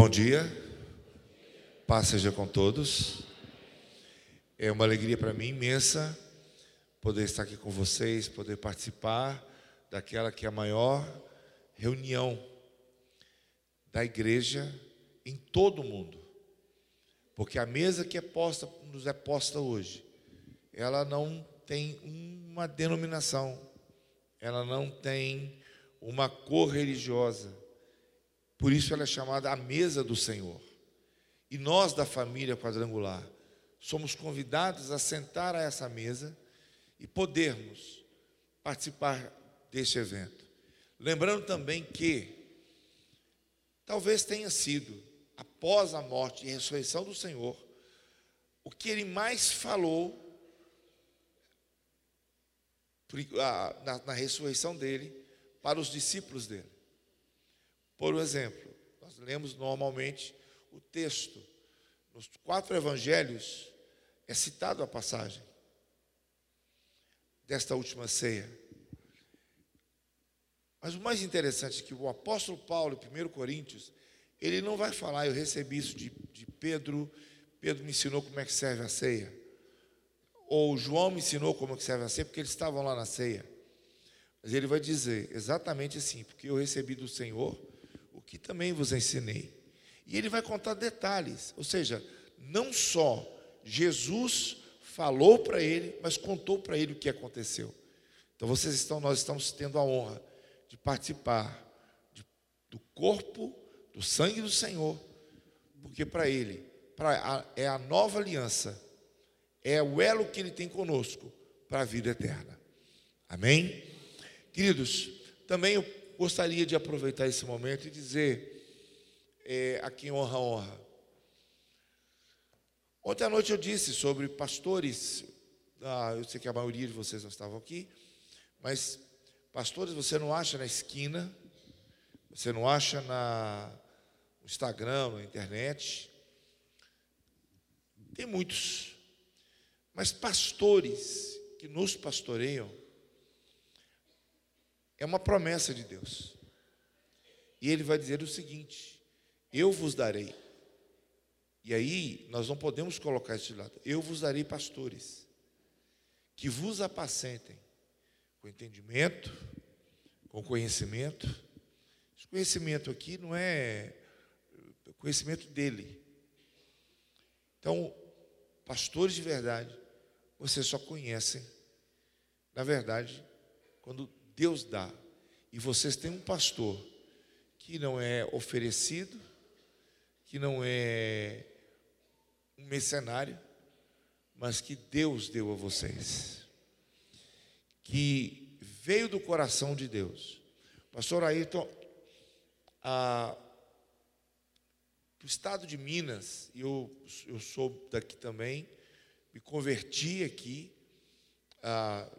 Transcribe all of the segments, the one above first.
Bom dia, paz seja com todos. É uma alegria para mim imensa poder estar aqui com vocês, poder participar daquela que é a maior reunião da igreja em todo o mundo. Porque a mesa que é posta, nos é posta hoje, ela não tem uma denominação, ela não tem uma cor religiosa. Por isso ela é chamada a mesa do Senhor. E nós da família quadrangular somos convidados a sentar a essa mesa e podermos participar deste evento. Lembrando também que talvez tenha sido após a morte e ressurreição do Senhor, o que ele mais falou na, ressurreição dele para os discípulos dele. Por exemplo, nós lemos normalmente o texto, nos quatro evangelhos é citado a passagem desta última ceia. Mas o mais interessante é que o apóstolo Paulo, em 1 Coríntios, ele não vai falar, eu recebi isso de, de Pedro, Pedro me ensinou como é que serve a ceia. Ou João me ensinou como é que serve a ceia, porque eles estavam lá na ceia. Mas ele vai dizer exatamente assim, porque eu recebi do Senhor que também vos ensinei. E ele vai contar detalhes, ou seja, não só Jesus falou para ele, mas contou para ele o que aconteceu. Então vocês estão, nós estamos tendo a honra de participar de, do corpo do sangue do Senhor, porque para Ele é a nova aliança, é o elo que Ele tem conosco para a vida eterna. Amém? Queridos, também eu gostaria de aproveitar esse momento e dizer é, a quem honra, honra. Ontem à noite eu disse sobre pastores, ah, eu sei que a maioria de vocês não estavam aqui, mas pastores você não acha na esquina, você não acha na, no Instagram, na internet. Tem muitos. Mas pastores que nos pastoreiam é uma promessa de Deus. E ele vai dizer o seguinte: Eu vos darei. E aí nós não podemos colocar isso de lado. Eu vos darei pastores que vos apacentem com entendimento, com conhecimento esse conhecimento aqui não é conhecimento dele. Então, pastores de verdade, vocês só conhecem, na verdade, quando Deus dá. E vocês têm um pastor que não é oferecido, que não é um mercenário, mas que Deus deu a vocês. Que veio do coração de Deus. Pastor Ayrton ah, o estado de Minas, eu, eu sou daqui também, me converti aqui, ah,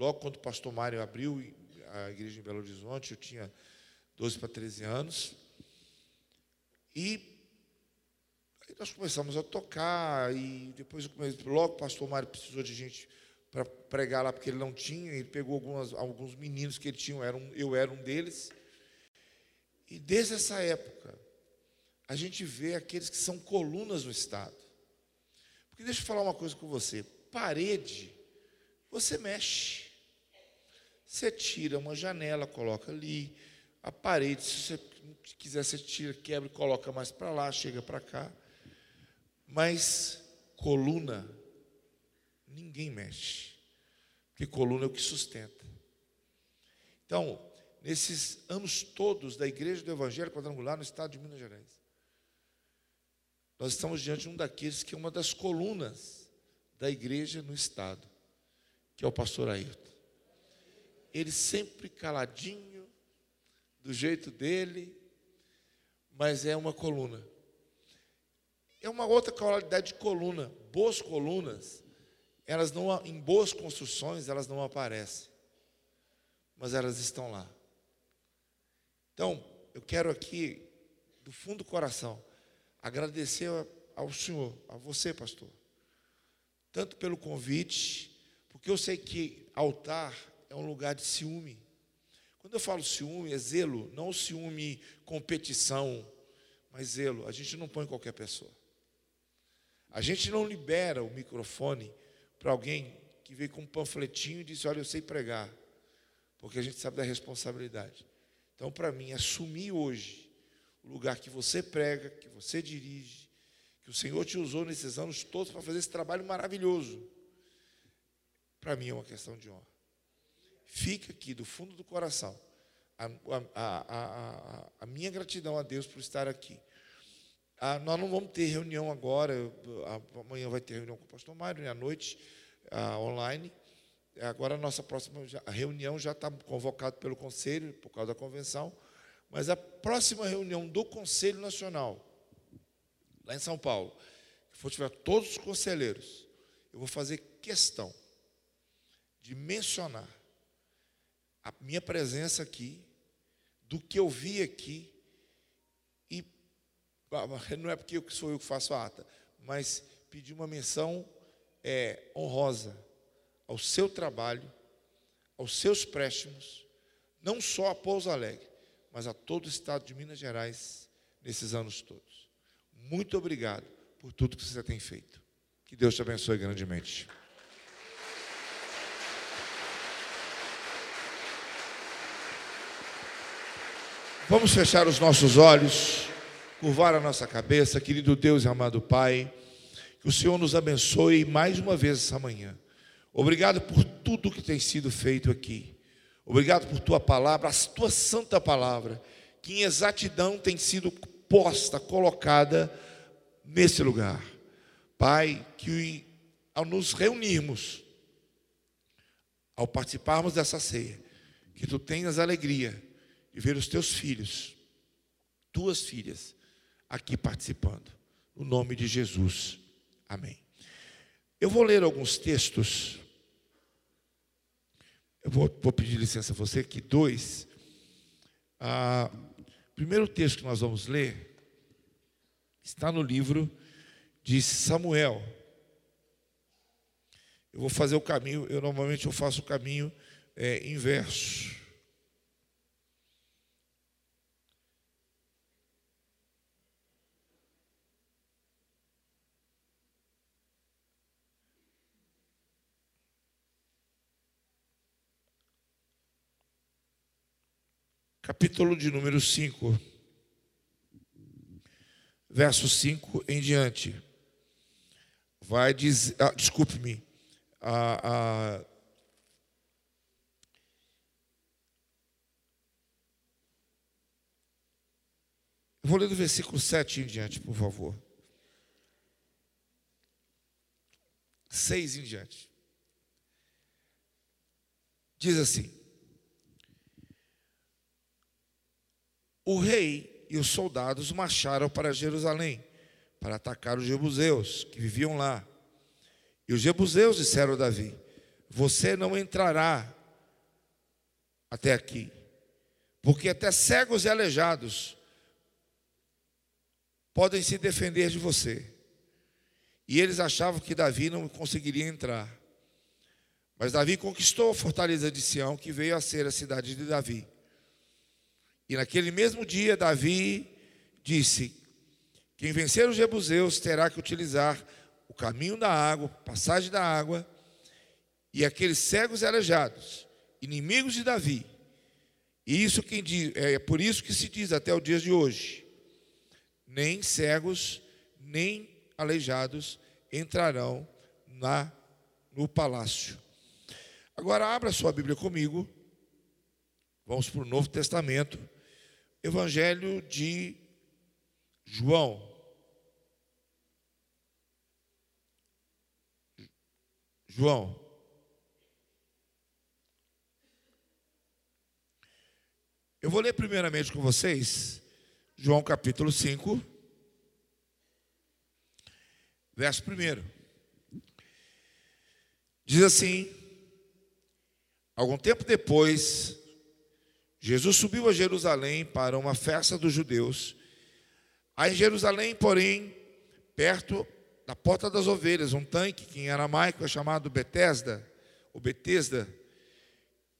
logo quando o pastor Mário abriu a igreja em Belo Horizonte, eu tinha 12 para 13 anos, e nós começamos a tocar, e depois logo o pastor Mário precisou de gente para pregar lá, porque ele não tinha, ele pegou algumas, alguns meninos que ele tinha, eu era um, eu era um deles, e desde essa época, a gente vê aqueles que são colunas no Estado. Porque deixa eu falar uma coisa com você: parede, você mexe. Você tira uma janela, coloca ali. A parede, se você quiser, você tira, quebra e coloca mais para lá, chega para cá. Mas coluna, ninguém mexe. Porque coluna é o que sustenta. Então, nesses anos todos da Igreja do Evangelho Quadrangular no estado de Minas Gerais. Nós estamos diante de um daqueles que é uma das colunas da igreja no estado, que é o pastor Ayrton. Ele sempre caladinho, do jeito dele, mas é uma coluna. É uma outra qualidade de coluna. Boas colunas, elas não em boas construções, elas não aparecem. Mas elas estão lá. Então, eu quero aqui, do fundo do coração, agradecer ao senhor, a você, pastor, tanto pelo convite, porque eu sei que altar é um lugar de ciúme. Quando eu falo ciúme, é zelo, não ciúme competição, Mas zelo, a gente não põe qualquer pessoa. A gente não libera o microfone para alguém que veio com um panfletinho e disse: Olha, eu sei pregar. Porque a gente sabe da responsabilidade. Então, para mim, assumir hoje o lugar que você prega, que você dirige, que o Senhor te usou nesses anos todos para fazer esse trabalho maravilhoso, para mim é uma questão de honra. Fica aqui do fundo do coração a, a, a, a minha gratidão a Deus por estar aqui. Ah, nós não vamos ter reunião agora, amanhã vai ter reunião com o pastor Mário, né, à noite, ah, online. Agora a nossa próxima reunião já está convocada pelo Conselho, por causa da convenção, mas a próxima reunião do Conselho Nacional, lá em São Paulo, que for tiver todos os conselheiros, eu vou fazer questão de mencionar a minha presença aqui, do que eu vi aqui, e não é porque sou eu que faço a ata, mas pedir uma menção é, honrosa ao seu trabalho, aos seus préstimos, não só a Pouso Alegre, mas a todo o estado de Minas Gerais nesses anos todos. Muito obrigado por tudo que você tem feito. Que Deus te abençoe grandemente. Vamos fechar os nossos olhos, curvar a nossa cabeça, querido Deus e amado Pai. Que o Senhor nos abençoe mais uma vez essa manhã. Obrigado por tudo que tem sido feito aqui. Obrigado por tua palavra, a tua santa palavra, que em exatidão tem sido posta, colocada nesse lugar. Pai, que ao nos reunirmos, ao participarmos dessa ceia, que tu tenhas alegria de ver os teus filhos, tuas filhas, aqui participando. No nome de Jesus. Amém. Eu vou ler alguns textos. Eu vou, vou pedir licença a você que dois. Ah, primeiro texto que nós vamos ler está no livro de Samuel. Eu vou fazer o caminho, eu normalmente eu faço o caminho é, inverso. Capítulo de número 5, verso 5 em diante. Vai dizer, ah, desculpe-me, a, a, vou ler do versículo 7 em diante, por favor. 6 em diante. Diz assim: o rei e os soldados marcharam para Jerusalém para atacar os jebuseus que viviam lá. E os jebuseus disseram a Davi: Você não entrará até aqui, porque até cegos e aleijados podem se defender de você. E eles achavam que Davi não conseguiria entrar. Mas Davi conquistou a fortaleza de Sião, que veio a ser a cidade de Davi. E naquele mesmo dia, Davi disse: Quem vencer os jebuseus terá que utilizar o caminho da água, passagem da água, e aqueles cegos e aleijados, inimigos de Davi. E isso quem diz, é por isso que se diz até o dia de hoje: nem cegos, nem aleijados entrarão na no palácio. Agora abra sua Bíblia comigo. Vamos para o Novo Testamento. Evangelho de João. João. Eu vou ler primeiramente com vocês João capítulo 5, verso 1. Diz assim: Algum tempo depois, Jesus subiu a Jerusalém para uma festa dos judeus. Aí em Jerusalém, porém, perto da porta das ovelhas, um tanque que em aramaico é chamado Betesda, ou Betesda,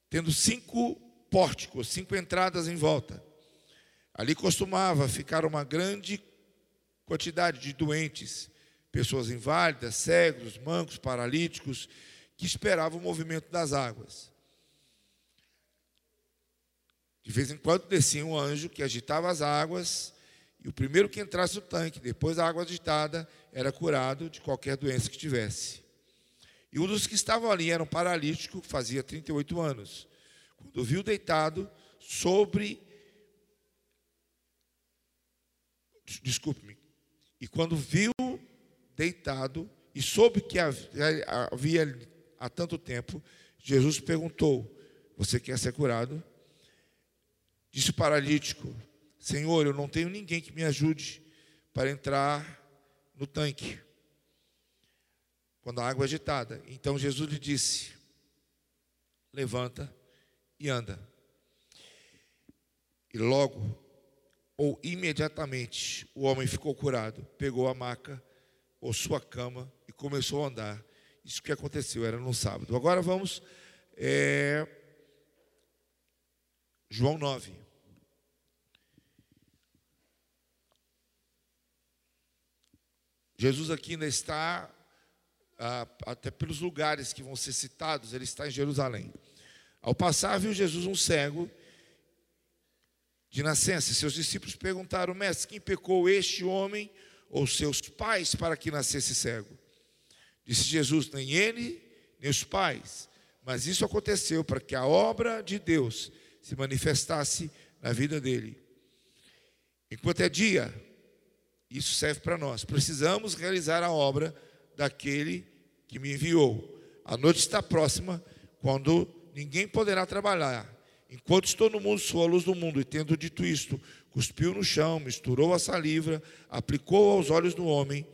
tendo cinco pórticos, cinco entradas em volta. Ali costumava ficar uma grande quantidade de doentes, pessoas inválidas, cegos, mancos, paralíticos, que esperavam o movimento das águas. De vez em quando descia um anjo que agitava as águas, e o primeiro que entrasse no tanque, depois da água agitada, era curado de qualquer doença que tivesse. E um dos que estavam ali era um paralítico, fazia 38 anos. Quando viu deitado sobre. Desculpe-me. E quando viu deitado e soube que havia há tanto tempo, Jesus perguntou: Você quer ser curado? Disse o paralítico: Senhor, eu não tenho ninguém que me ajude para entrar no tanque quando a água é agitada. Então Jesus lhe disse: Levanta e anda. E logo, ou imediatamente, o homem ficou curado, pegou a maca, ou sua cama, e começou a andar. Isso que aconteceu, era no sábado. Agora vamos. É, João 9. Jesus aqui ainda está ah, até pelos lugares que vão ser citados, ele está em Jerusalém. Ao passar, viu Jesus um cego de nascença. Seus discípulos perguntaram, mestre, quem pecou este homem ou seus pais para que nascesse cego? Disse Jesus, nem ele, nem os pais, mas isso aconteceu para que a obra de Deus se manifestasse na vida dele. Enquanto é dia, isso serve para nós. Precisamos realizar a obra daquele que me enviou. A noite está próxima, quando ninguém poderá trabalhar. Enquanto estou no mundo, sou a luz do mundo. E tendo dito isto, cuspiu no chão, misturou a saliva, aplicou aos olhos do homem.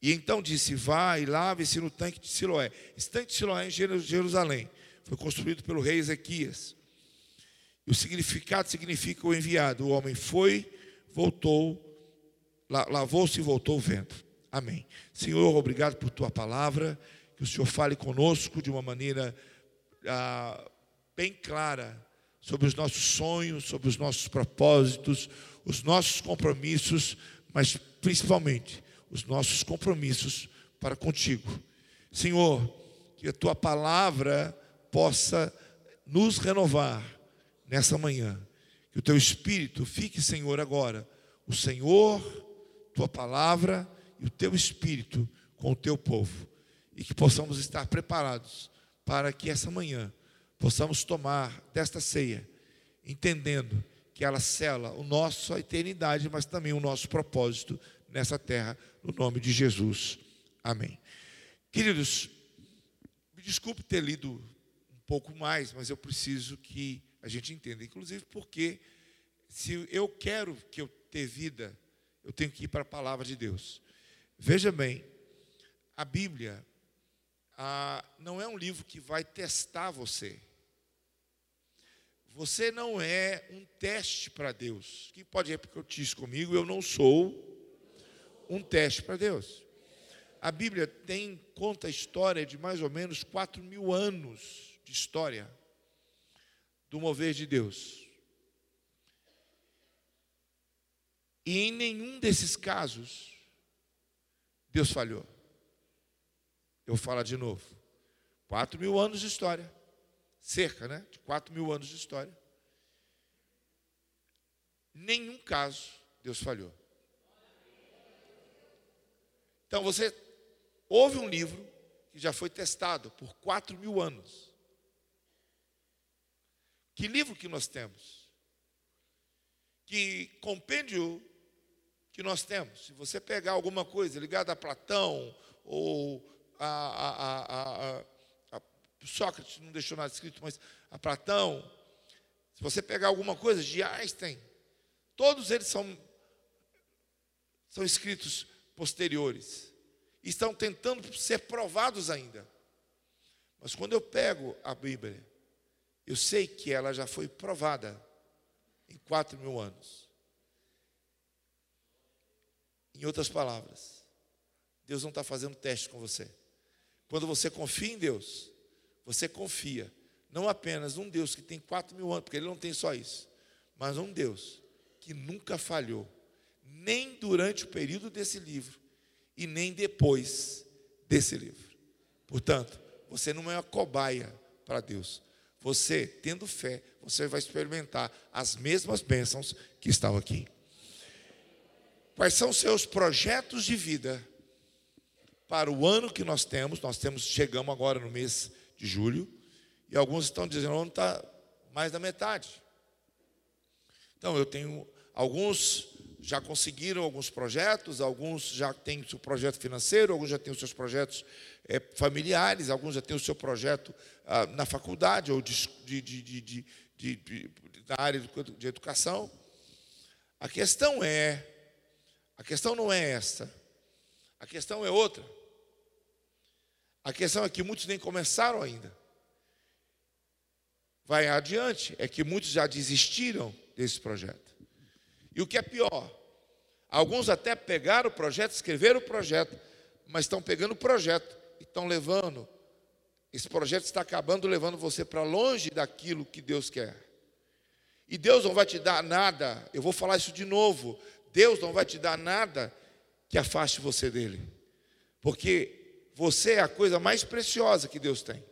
E então disse: Vá e lave-se no tanque de Siloé. Esse tanque de Siloé é em Jerusalém. Foi construído pelo rei Ezequias. O significado significa o enviado. O homem foi, voltou, lavou-se e voltou vendo. Amém. Senhor, obrigado por tua palavra. Que o Senhor fale conosco de uma maneira ah, bem clara sobre os nossos sonhos, sobre os nossos propósitos, os nossos compromissos, mas principalmente os nossos compromissos para contigo. Senhor, que a tua palavra possa nos renovar nessa manhã. Que o teu espírito fique, Senhor, agora. O Senhor, tua palavra e o teu espírito com o teu povo. E que possamos estar preparados para que essa manhã possamos tomar desta ceia, entendendo que ela cela o nosso a eternidade, mas também o nosso propósito nessa terra, no nome de Jesus. Amém. Queridos, me desculpe ter lido um pouco mais, mas eu preciso que a gente entenda, inclusive porque se eu quero que eu ter vida, eu tenho que ir para a palavra de Deus. Veja bem, a Bíblia ah, não é um livro que vai testar você. Você não é um teste para Deus. Quem pode repetir isso comigo? Eu não sou um teste para Deus. A Bíblia tem, conta a história de mais ou menos 4 mil anos de história do mover de Deus. E em nenhum desses casos Deus falhou. Eu falar de novo. Quatro mil anos de história. Cerca, né? De quatro mil anos de história. Nenhum caso Deus falhou. Então você houve um livro que já foi testado por quatro mil anos. Que livro que nós temos? Que compêndio que nós temos. Se você pegar alguma coisa ligada a Platão ou a, a, a, a, Sócrates não deixou nada escrito, mas a Platão, se você pegar alguma coisa de Einstein, todos eles são, são escritos posteriores. Estão tentando ser provados ainda. Mas quando eu pego a Bíblia, eu sei que ela já foi provada em quatro mil anos. Em outras palavras, Deus não está fazendo teste com você. Quando você confia em Deus, você confia não apenas num Deus que tem quatro mil anos, porque Ele não tem só isso, mas um Deus que nunca falhou, nem durante o período desse livro e nem depois desse livro. Portanto, você não é uma cobaia para Deus. Você, tendo fé, você vai experimentar as mesmas bênçãos que estão aqui. Quais são seus projetos de vida para o ano que nós temos? Nós temos chegamos agora no mês de julho e alguns estão dizendo o ano está mais da metade. Então eu tenho alguns já conseguiram alguns projetos, alguns já têm o seu projeto financeiro, alguns já têm os seus projetos é, familiares, alguns já têm o seu projeto ah, na faculdade ou de, de, de, na área de educação. A questão é, a questão não é esta, a questão é outra. A questão é que muitos nem começaram ainda. Vai adiante, é que muitos já desistiram desse projeto. E o que é pior, alguns até pegaram o projeto, escreveram o projeto, mas estão pegando o projeto e estão levando. Esse projeto está acabando levando você para longe daquilo que Deus quer. E Deus não vai te dar nada, eu vou falar isso de novo. Deus não vai te dar nada que afaste você dele. Porque você é a coisa mais preciosa que Deus tem.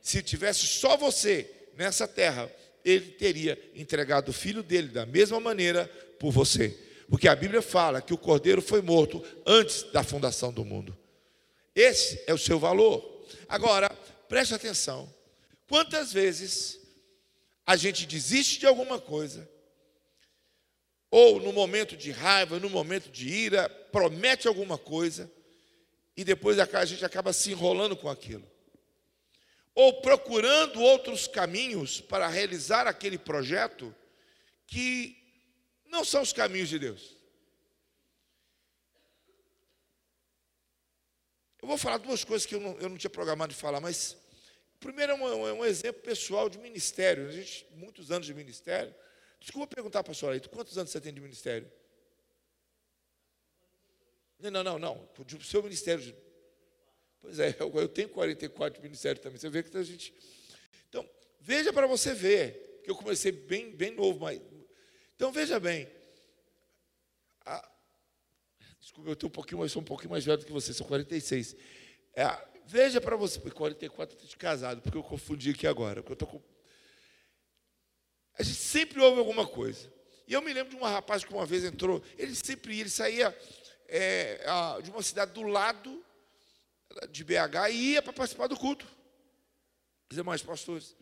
Se tivesse só você nessa terra, ele teria entregado o filho dele da mesma maneira por você. Porque a Bíblia fala que o cordeiro foi morto antes da fundação do mundo. Esse é o seu valor. Agora, preste atenção. Quantas vezes a gente desiste de alguma coisa, ou no momento de raiva, no momento de ira, promete alguma coisa, e depois a gente acaba se enrolando com aquilo ou procurando outros caminhos para realizar aquele projeto que não são os caminhos de Deus. Eu vou falar duas coisas que eu não, eu não tinha programado de falar, mas primeiro é um, é um exemplo pessoal de ministério. A gente, muitos anos de ministério. Desculpa perguntar, pastor Aito, quantos anos você tem de ministério? Não, não, não, não. O seu ministério Pois é, eu tenho 44 ministérios também. Você vê que a gente. Então, veja para você ver, que eu comecei bem, bem novo, mas. Então, veja bem. A... Desculpa, eu tenho um pouquinho, sou um pouquinho mais velho do que você, sou 46. É, veja para você, 44 eu estou de casado, porque eu confundi aqui agora, porque eu estou com. A gente sempre ouve alguma coisa. E eu me lembro de um rapaz que uma vez entrou, ele sempre ia, ele saía é, de uma cidade do lado de BH e ia para participar do culto. Os demais pastores.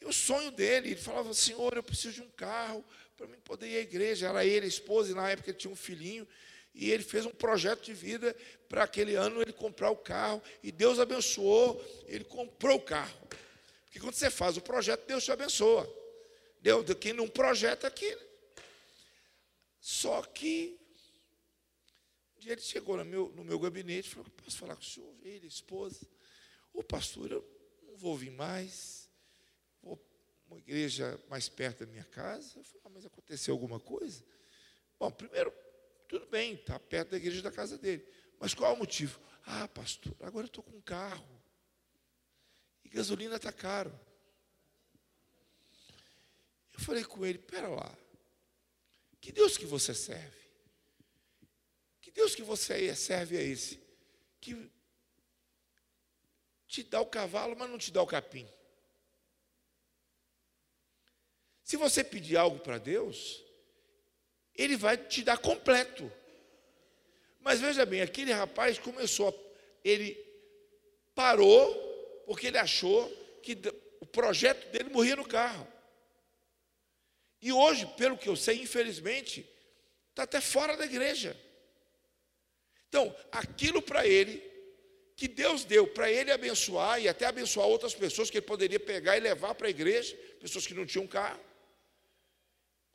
E o sonho dele, ele falava, Senhor, eu preciso de um carro para mim poder ir à igreja. Era ele, a esposa, e na época ele tinha um filhinho. E ele fez um projeto de vida para aquele ano ele comprar o carro. E Deus abençoou, ele comprou o carro. Porque quando você faz o projeto, Deus te abençoa. Deus, quem não projeta aqui. Só que dia ele chegou no meu, no meu gabinete e falou: Posso falar com o senhor? Ele, esposa. Ô pastor, eu não vou vir mais. Vou uma igreja mais perto da minha casa. Eu falei: ah, Mas aconteceu alguma coisa? Bom, primeiro, tudo bem, está perto da igreja da casa dele. Mas qual é o motivo? Ah, pastor, agora eu estou com um carro. E gasolina está caro. Eu falei com ele, pera lá. Que Deus que você serve? Deus que você serve é esse, que te dá o cavalo, mas não te dá o capim. Se você pedir algo para Deus, Ele vai te dar completo. Mas veja bem, aquele rapaz começou, ele parou, porque ele achou que o projeto dele morria no carro. E hoje, pelo que eu sei, infelizmente, está até fora da igreja. Então, aquilo para ele, que Deus deu para ele abençoar e até abençoar outras pessoas que ele poderia pegar e levar para a igreja, pessoas que não tinham carro.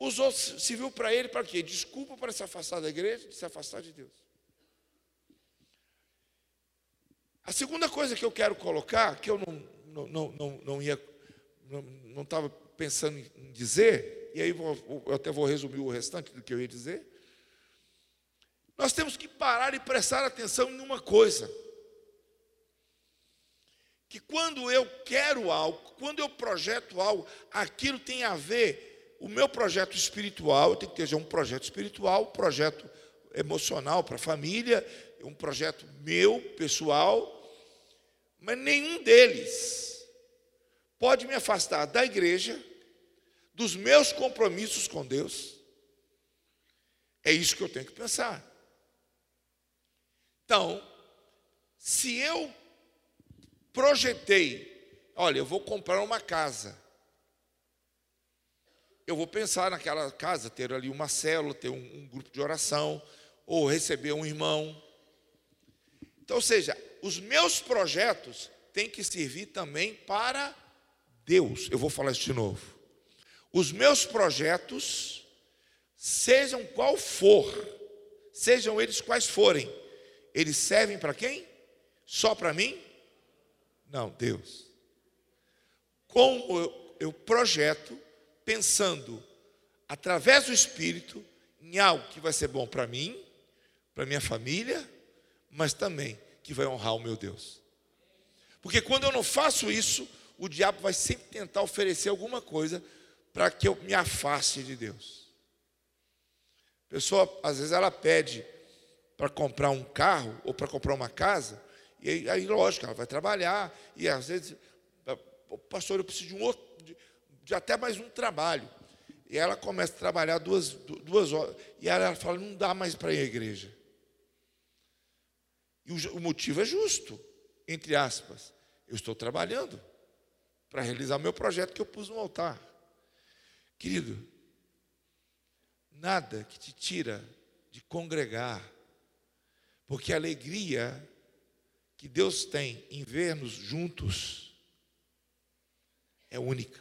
Usou, se viu para ele para quê? Desculpa para se afastar da igreja, se afastar de Deus. A segunda coisa que eu quero colocar, que eu não, não, não, não ia, não estava pensando em dizer, e aí eu até vou resumir o restante do que eu ia dizer, nós temos que parar e prestar atenção em uma coisa. Que quando eu quero algo, quando eu projeto algo, aquilo tem a ver, o meu projeto espiritual, eu tenho que ter um projeto espiritual, um projeto emocional para a família, um projeto meu, pessoal, mas nenhum deles pode me afastar da igreja, dos meus compromissos com Deus. É isso que eu tenho que pensar. Então, se eu projetei, olha, eu vou comprar uma casa, eu vou pensar naquela casa, ter ali uma célula, ter um, um grupo de oração, ou receber um irmão. Então, ou seja, os meus projetos têm que servir também para Deus. Eu vou falar isso de novo. Os meus projetos, sejam qual for, sejam eles quais forem, eles servem para quem? Só para mim? Não, Deus. Como eu, eu projeto, pensando através do Espírito em algo que vai ser bom para mim, para minha família, mas também que vai honrar o meu Deus. Porque quando eu não faço isso, o diabo vai sempre tentar oferecer alguma coisa para que eu me afaste de Deus. A pessoa, às vezes, ela pede para comprar um carro ou para comprar uma casa, e aí, aí, lógico, ela vai trabalhar, e às vezes, pastor, eu preciso de um outro, de, de até mais um trabalho. E ela começa a trabalhar duas, duas horas, e ela fala, não dá mais para ir à igreja. E o, o motivo é justo, entre aspas. Eu estou trabalhando para realizar o meu projeto que eu pus no altar. Querido, nada que te tira de congregar, porque a alegria que Deus tem em ver-nos juntos é única.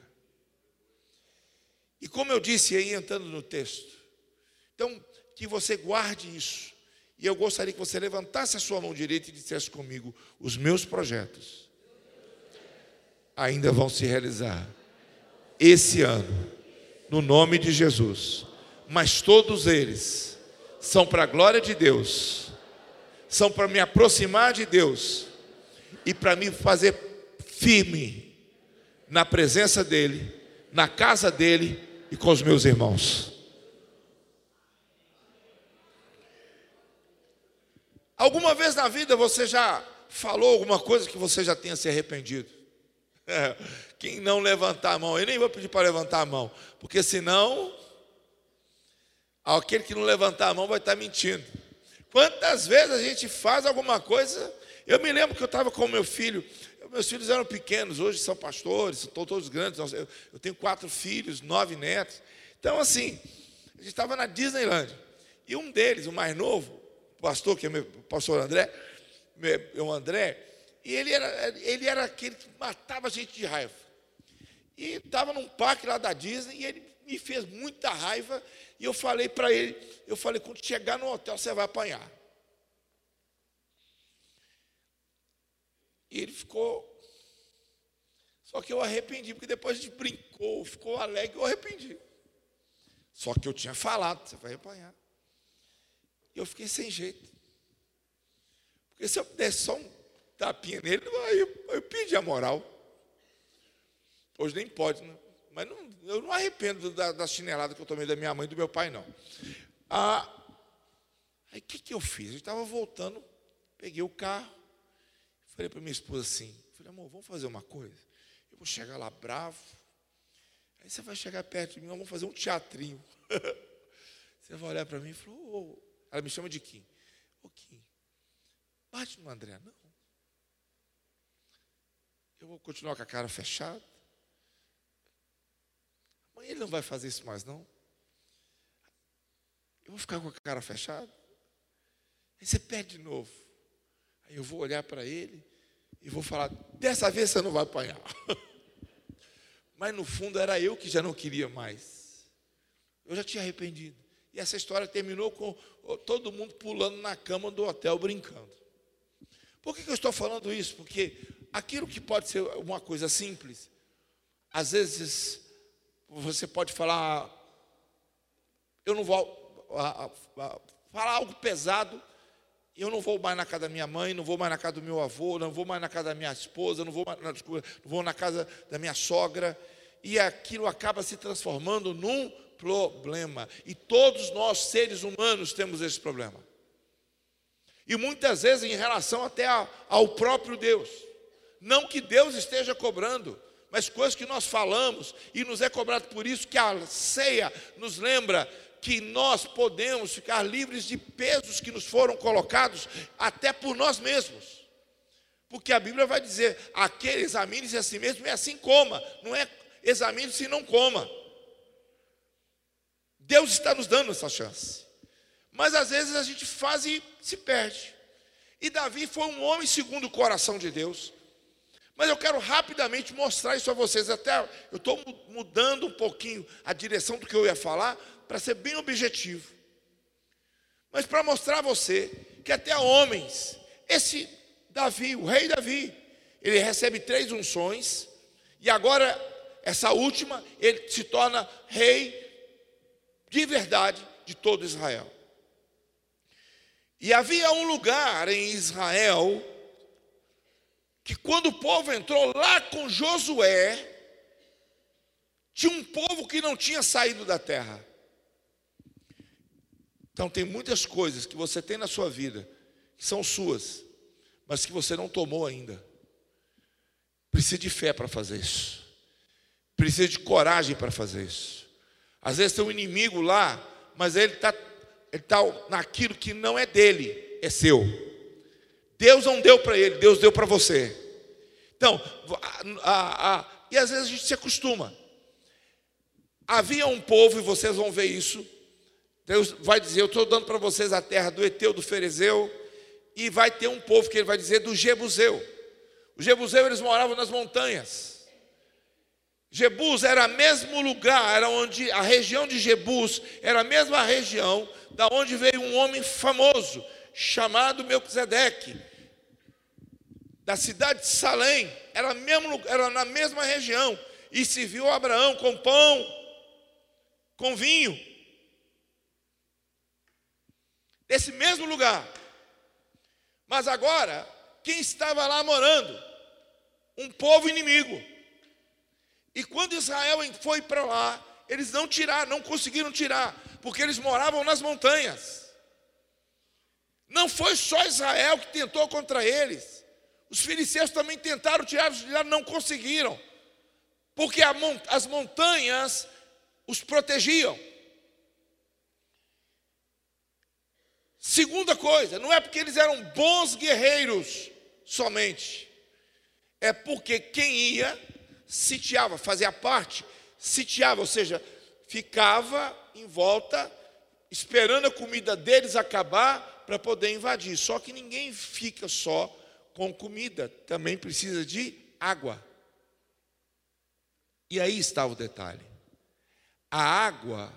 E como eu disse aí, entrando no texto, então, que você guarde isso. E eu gostaria que você levantasse a sua mão direita e dissesse comigo: os meus projetos ainda vão se realizar esse ano, no nome de Jesus. Mas todos eles são para a glória de Deus, são para me aproximar de Deus e para me fazer firme na presença dEle, na casa dEle e com os meus irmãos. Alguma vez na vida você já falou alguma coisa que você já tenha se arrependido? Quem não levantar a mão, eu nem vou pedir para levantar a mão, porque senão aquele que não levantar a mão vai estar mentindo. Quantas vezes a gente faz alguma coisa? Eu me lembro que eu estava com meu filho, meus filhos eram pequenos, hoje são pastores, estão todos grandes. Eu tenho quatro filhos, nove netos. Então, assim, a gente estava na Disneyland. E um deles, o mais novo, pastor, que é meu pastor André, meu André, e ele era, ele era aquele que matava a gente de raiva. E estava num parque lá da Disney e ele me fez muita raiva. E eu falei para ele, eu falei, quando chegar no hotel, você vai apanhar. E ele ficou. Só que eu arrependi, porque depois a gente brincou, ficou alegre, eu arrependi. Só que eu tinha falado, você vai apanhar. E eu fiquei sem jeito. Porque se eu desse só um tapinha nele, aí eu, eu pedi a moral. Hoje nem pode, né? Mas não, eu não arrependo da, da, chinelada que eu tomei da minha mãe e do meu pai, não. Ah, aí o que, que eu fiz? Eu estava voltando, peguei o carro, falei para minha esposa assim, falei, amor, vamos fazer uma coisa. Eu vou chegar lá bravo, aí você vai chegar perto de mim, vamos fazer um teatrinho. você vai olhar para mim e falou, oh, ela me chama de Kim. Ô Kim, bate no André, não. Eu vou continuar com a cara fechada. Ele não vai fazer isso mais, não. Eu vou ficar com a cara fechada. Aí você pede de novo. Aí eu vou olhar para ele e vou falar: dessa vez você não vai apanhar. Mas no fundo era eu que já não queria mais. Eu já tinha arrependido. E essa história terminou com todo mundo pulando na cama do hotel brincando. Por que, eu estou falando isso? Porque aquilo que pode ser uma coisa simples, às vezes você pode falar, eu não vou a, a, a, falar algo pesado, eu não vou mais na casa da minha mãe, não vou mais na casa do meu avô, não vou mais na casa da minha esposa, não vou, mais, desculpa, não vou na casa da minha sogra. e aquilo acaba se transformando num problema. E todos nós, seres humanos, temos esse problema. E muitas vezes em relação até ao próprio Deus. Não que Deus esteja cobrando, mas coisas que nós falamos e nos é cobrado por isso que a ceia nos lembra que nós podemos ficar livres de pesos que nos foram colocados até por nós mesmos. Porque a Bíblia vai dizer: aquele examine-se a si mesmo e assim coma. Não é examine-se e não coma. Deus está nos dando essa chance. Mas às vezes a gente faz e se perde. E Davi foi um homem segundo o coração de Deus. Mas eu quero rapidamente mostrar isso a vocês. Até eu estou mudando um pouquinho a direção do que eu ia falar, para ser bem objetivo. Mas para mostrar a você que até homens, esse Davi, o rei Davi, ele recebe três unções, e agora, essa última, ele se torna rei de verdade de todo Israel. E havia um lugar em Israel que quando o povo entrou lá com Josué, tinha um povo que não tinha saído da terra. Então tem muitas coisas que você tem na sua vida que são suas, mas que você não tomou ainda. Precisa de fé para fazer isso. Precisa de coragem para fazer isso. Às vezes tem um inimigo lá, mas ele está ele tá naquilo que não é dele, é seu. Deus não deu para ele, Deus deu para você. Então, a, a, a, e às vezes a gente se acostuma. Havia um povo, e vocês vão ver isso. Deus vai dizer: Eu estou dando para vocês a terra do Eteu, do Ferezeu, e vai ter um povo que ele vai dizer do Jebuseu. Os Jebuseu eles moravam nas montanhas. Jebus era o mesmo lugar, era onde a região de Jebus era a mesma região da onde veio um homem famoso chamado Melquisedeque da cidade de Salém, era, mesmo, era na mesma região, e se viu Abraão com pão, com vinho, desse mesmo lugar. Mas agora, quem estava lá morando? Um povo inimigo. E quando Israel foi para lá, eles não tiraram, não conseguiram tirar, porque eles moravam nas montanhas. Não foi só Israel que tentou contra eles. Os filisteus também tentaram tirar de lá, não conseguiram, porque as montanhas os protegiam. Segunda coisa, não é porque eles eram bons guerreiros somente, é porque quem ia sitiava, fazia parte, sitiava, ou seja, ficava em volta, esperando a comida deles acabar para poder invadir. Só que ninguém fica só com comida, também precisa de água. E aí está o detalhe. A água,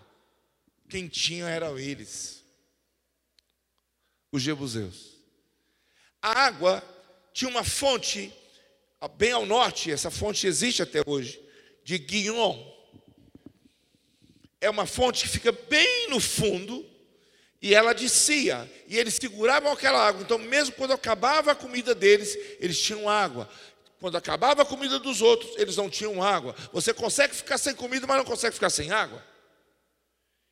quem tinha eram eles, os jebuseus. A água tinha uma fonte, bem ao norte, essa fonte existe até hoje, de Guion. É uma fonte que fica bem no fundo, e ela descia, e eles seguravam aquela água. Então, mesmo quando acabava a comida deles, eles tinham água. Quando acabava a comida dos outros, eles não tinham água. Você consegue ficar sem comida, mas não consegue ficar sem água.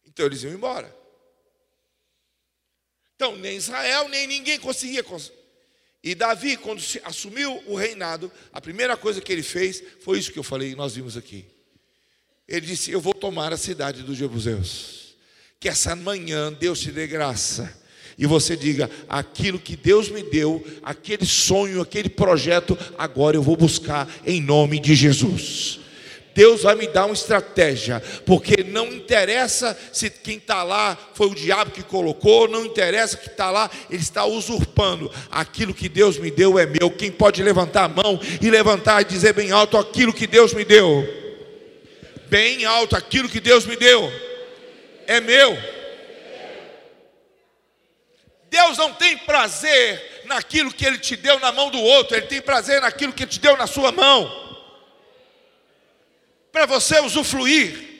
Então eles iam embora. Então, nem Israel, nem ninguém conseguia. E Davi, quando assumiu o reinado, a primeira coisa que ele fez foi isso que eu falei, nós vimos aqui. Ele disse: Eu vou tomar a cidade dos Jebuseus que essa manhã Deus te dê graça e você diga: aquilo que Deus me deu, aquele sonho, aquele projeto, agora eu vou buscar em nome de Jesus. Deus vai me dar uma estratégia, porque não interessa se quem está lá foi o diabo que colocou, não interessa que está lá, ele está usurpando. Aquilo que Deus me deu é meu. Quem pode levantar a mão e levantar e dizer bem alto aquilo que Deus me deu? Bem alto aquilo que Deus me deu é meu. Deus não tem prazer naquilo que Ele te deu na mão do outro, Ele tem prazer naquilo que Ele te deu na sua mão, para você usufruir.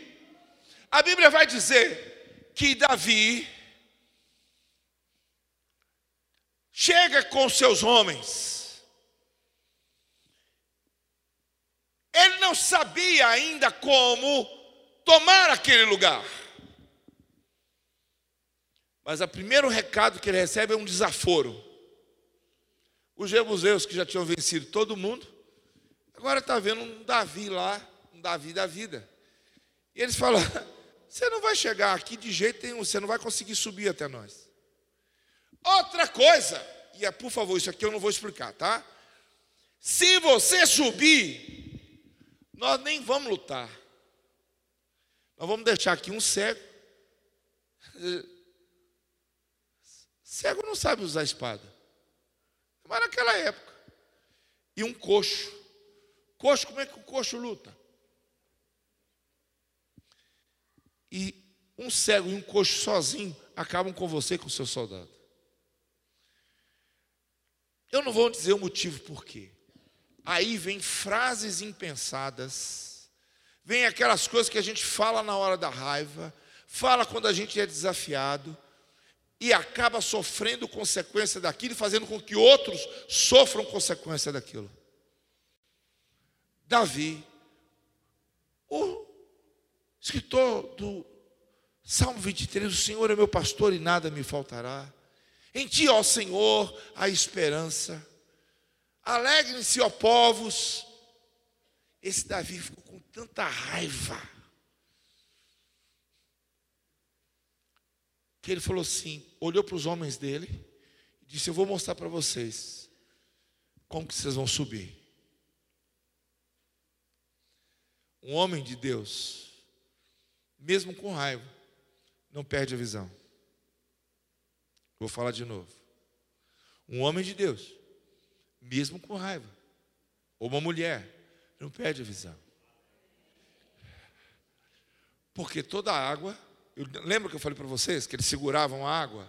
A Bíblia vai dizer que Davi chega com seus homens, ele não sabia ainda como tomar aquele lugar. Mas o primeiro recado que ele recebe é um desaforo. Os jebuseus que já tinham vencido todo mundo, agora está vendo um Davi lá, um Davi da vida. E eles falam: você não vai chegar aqui de jeito nenhum, você não vai conseguir subir até nós. Outra coisa, e é, por favor, isso aqui eu não vou explicar, tá? Se você subir, nós nem vamos lutar. Nós vamos deixar aqui um cego. Cego não sabe usar espada. Mas naquela época. E um coxo. Coxo, como é que o coxo luta? E um cego e um coxo sozinho acabam com você com o seu soldado. Eu não vou dizer o motivo por quê. Aí vem frases impensadas, vem aquelas coisas que a gente fala na hora da raiva, fala quando a gente é desafiado e acaba sofrendo consequência daquilo fazendo com que outros sofram consequência daquilo. Davi, o escritor do Salmo 23, o Senhor é meu pastor e nada me faltará. Em ti, ó Senhor, a esperança. Alegrem-se, ó povos. Esse Davi ficou com tanta raiva. Que ele falou assim: olhou para os homens dele e disse: Eu vou mostrar para vocês como que vocês vão subir. Um homem de Deus, mesmo com raiva, não perde a visão. Vou falar de novo. Um homem de Deus, mesmo com raiva, ou uma mulher, não perde a visão. Porque toda água, eu lembro que eu falei para vocês que eles seguravam a água,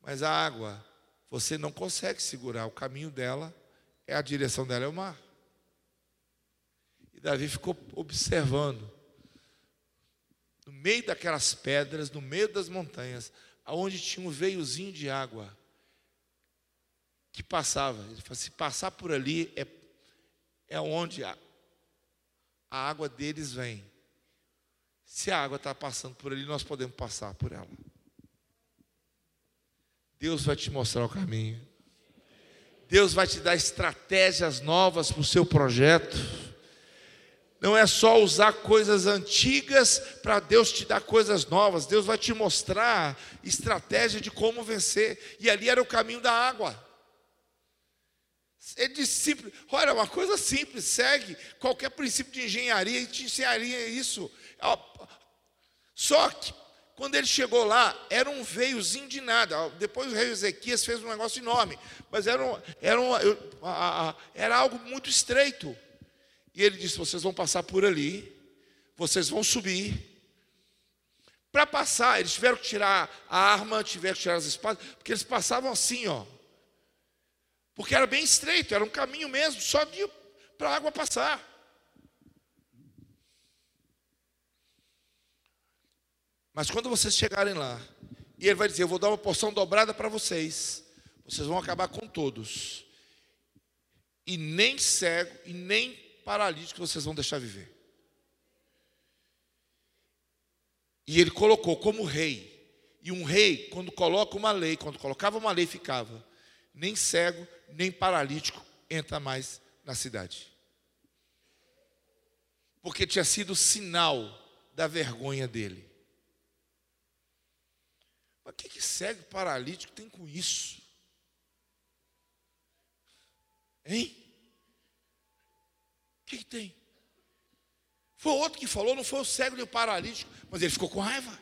mas a água você não consegue segurar, o caminho dela é a direção dela é o mar. E Davi ficou observando no meio daquelas pedras, no meio das montanhas, aonde tinha um veiozinho de água que passava. Ele falou: se passar por ali é, é onde a, a água deles vem. Se a água está passando por ali, nós podemos passar por ela. Deus vai te mostrar o caminho. Deus vai te dar estratégias novas para o seu projeto não é só usar coisas antigas para Deus te dar coisas novas. Deus vai te mostrar estratégia de como vencer. E ali era o caminho da água. É de simples, olha, uma coisa simples, segue qualquer princípio de engenharia e te ensinaria isso. Só que quando ele chegou lá, era um veiozinho de nada. Depois o rei Ezequias fez um negócio enorme, mas era, um, era, um, era algo muito estreito. E ele disse: Vocês vão passar por ali, vocês vão subir. Para passar, eles tiveram que tirar a arma, tiveram que tirar as espadas, porque eles passavam assim, ó. Porque era bem estreito, era um caminho mesmo, só para a água passar. Mas quando vocês chegarem lá, e ele vai dizer: Eu vou dar uma porção dobrada para vocês, vocês vão acabar com todos. E nem cego, e nem paralítico vocês vão deixar viver. E ele colocou como rei. E um rei, quando coloca uma lei, quando colocava uma lei, ficava nem cego, nem paralítico entra mais na cidade. Porque tinha sido sinal da vergonha dele. Mas o que, que cego paralítico tem com isso? Hein? O que, que tem? Foi outro que falou, não foi o cego nem o paralítico, mas ele ficou com raiva.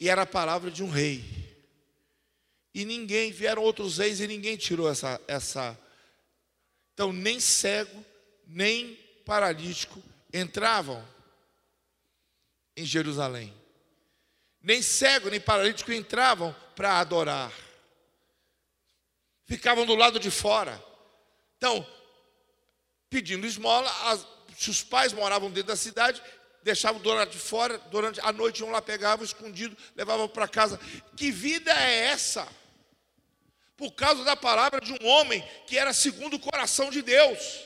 E era a palavra de um rei. E ninguém, vieram outros reis e ninguém tirou essa. essa. Então, nem cego, nem paralítico entravam em Jerusalém. Nem cego, nem paralítico entravam para adorar. Ficavam do lado de fora. Então, pedindo esmola. As, se os pais moravam dentro da cidade, deixavam do lado de fora, durante a noite iam lá, pegavam escondido, levavam para casa. Que vida é essa? Por causa da palavra de um homem que era segundo o coração de Deus.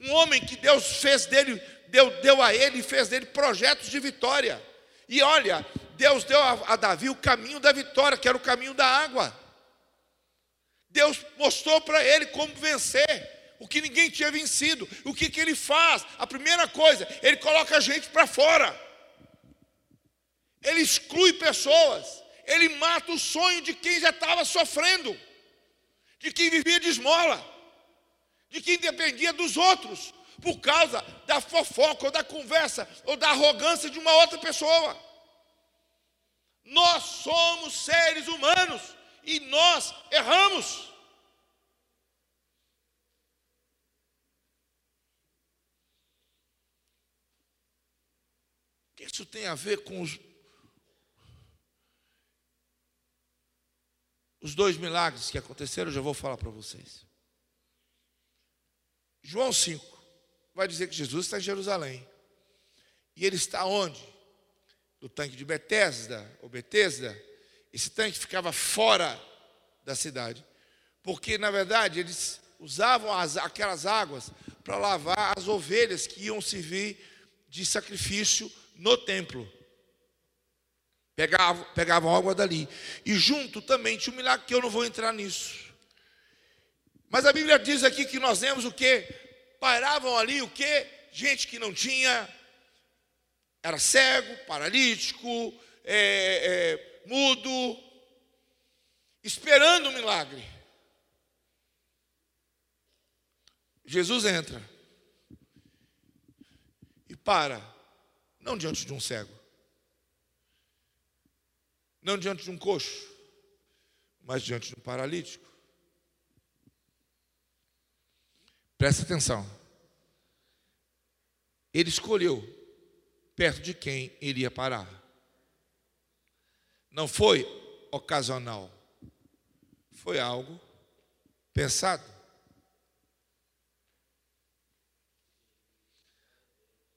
Um homem que Deus fez dele, deu, deu a ele e fez dele projetos de vitória. E olha, Deus deu a, Davi o caminho da vitória, que era o caminho da água. Deus mostrou para ele como vencer o que ninguém tinha vencido. O que, que ele faz? A primeira coisa, ele coloca a gente para fora. Ele exclui pessoas. Ele mata o sonho de quem já estava sofrendo, de quem vivia de esmola, de quem dependia dos outros, por causa da fofoca, ou da conversa, ou da arrogância de uma outra pessoa. Nós somos seres humanos e nós erramos. O que isso tem a ver com os, os dois milagres que aconteceram? Eu já vou falar para vocês. João 5 vai dizer que Jesus está em Jerusalém. E ele está onde? No tanque de Betesda, ou Betesda, esse tanque ficava fora da cidade, porque na verdade eles usavam as, aquelas águas para lavar as ovelhas que iam servir de sacrifício no templo. Pegavam, pegavam água dali. E junto também tinha um milagre que eu não vou entrar nisso. Mas a Bíblia diz aqui que nós vemos o que? Paravam ali o que? Gente que não tinha, era cego, paralítico, é, é, mudo, esperando o milagre. Jesus entra e para, não diante de um cego, não diante de um coxo, mas diante de um paralítico. Presta atenção. Ele escolheu perto de quem iria parar. Não foi ocasional, foi algo pensado.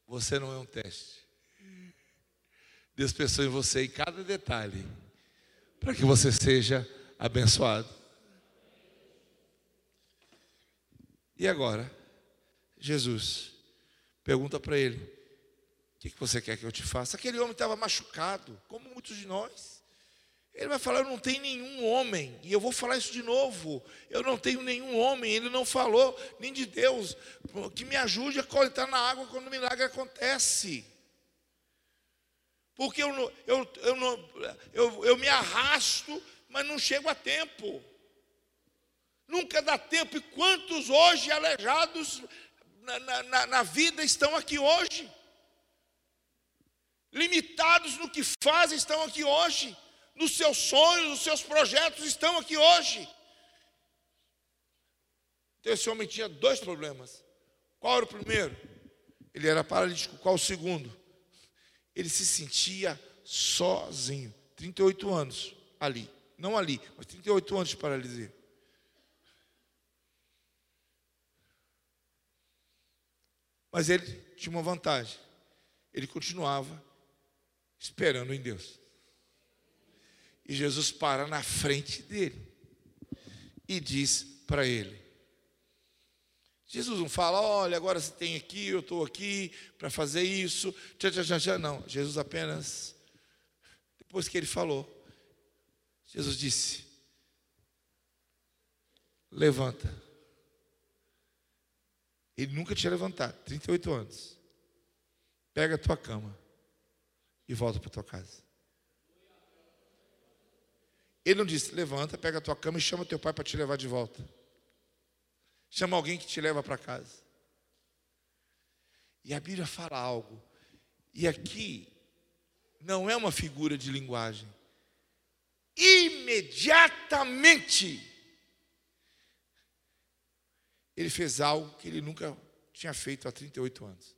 Você não é um teste. Deus pensou em você em cada detalhe, para que você seja abençoado. E agora, Jesus pergunta para ele: O que você quer que eu te faça? Aquele homem estava machucado, como muitos de nós. Ele vai falar: Eu não tenho nenhum homem, e eu vou falar isso de novo. Eu não tenho nenhum homem, ele não falou nem de Deus, que me ajude a coletar na água quando o milagre acontece. Porque eu, eu, eu, eu, eu me arrasto, mas não chego a tempo. Nunca dá tempo. E quantos hoje aleijados na, na, na vida estão aqui hoje? Limitados no que fazem, estão aqui hoje nos seus sonhos, nos seus projetos estão aqui hoje. Então, esse homem tinha dois problemas. Qual era o primeiro? Ele era paralítico. Qual o segundo? Ele se sentia sozinho. 38 anos ali. Não ali, mas 38 anos de paralisia. Mas ele tinha uma vantagem. Ele continuava esperando em Deus. E Jesus para na frente dele e diz para ele: Jesus não fala, olha, agora você tem aqui, eu estou aqui para fazer isso, tchá. Não, Jesus apenas, depois que ele falou, Jesus disse: levanta. Ele nunca tinha levantado, 38 anos. Pega a tua cama e volta para tua casa. Ele não disse: levanta, pega a tua cama e chama teu pai para te levar de volta. Chama alguém que te leva para casa. E a Bíblia fala algo. E aqui não é uma figura de linguagem. Imediatamente ele fez algo que ele nunca tinha feito há 38 anos.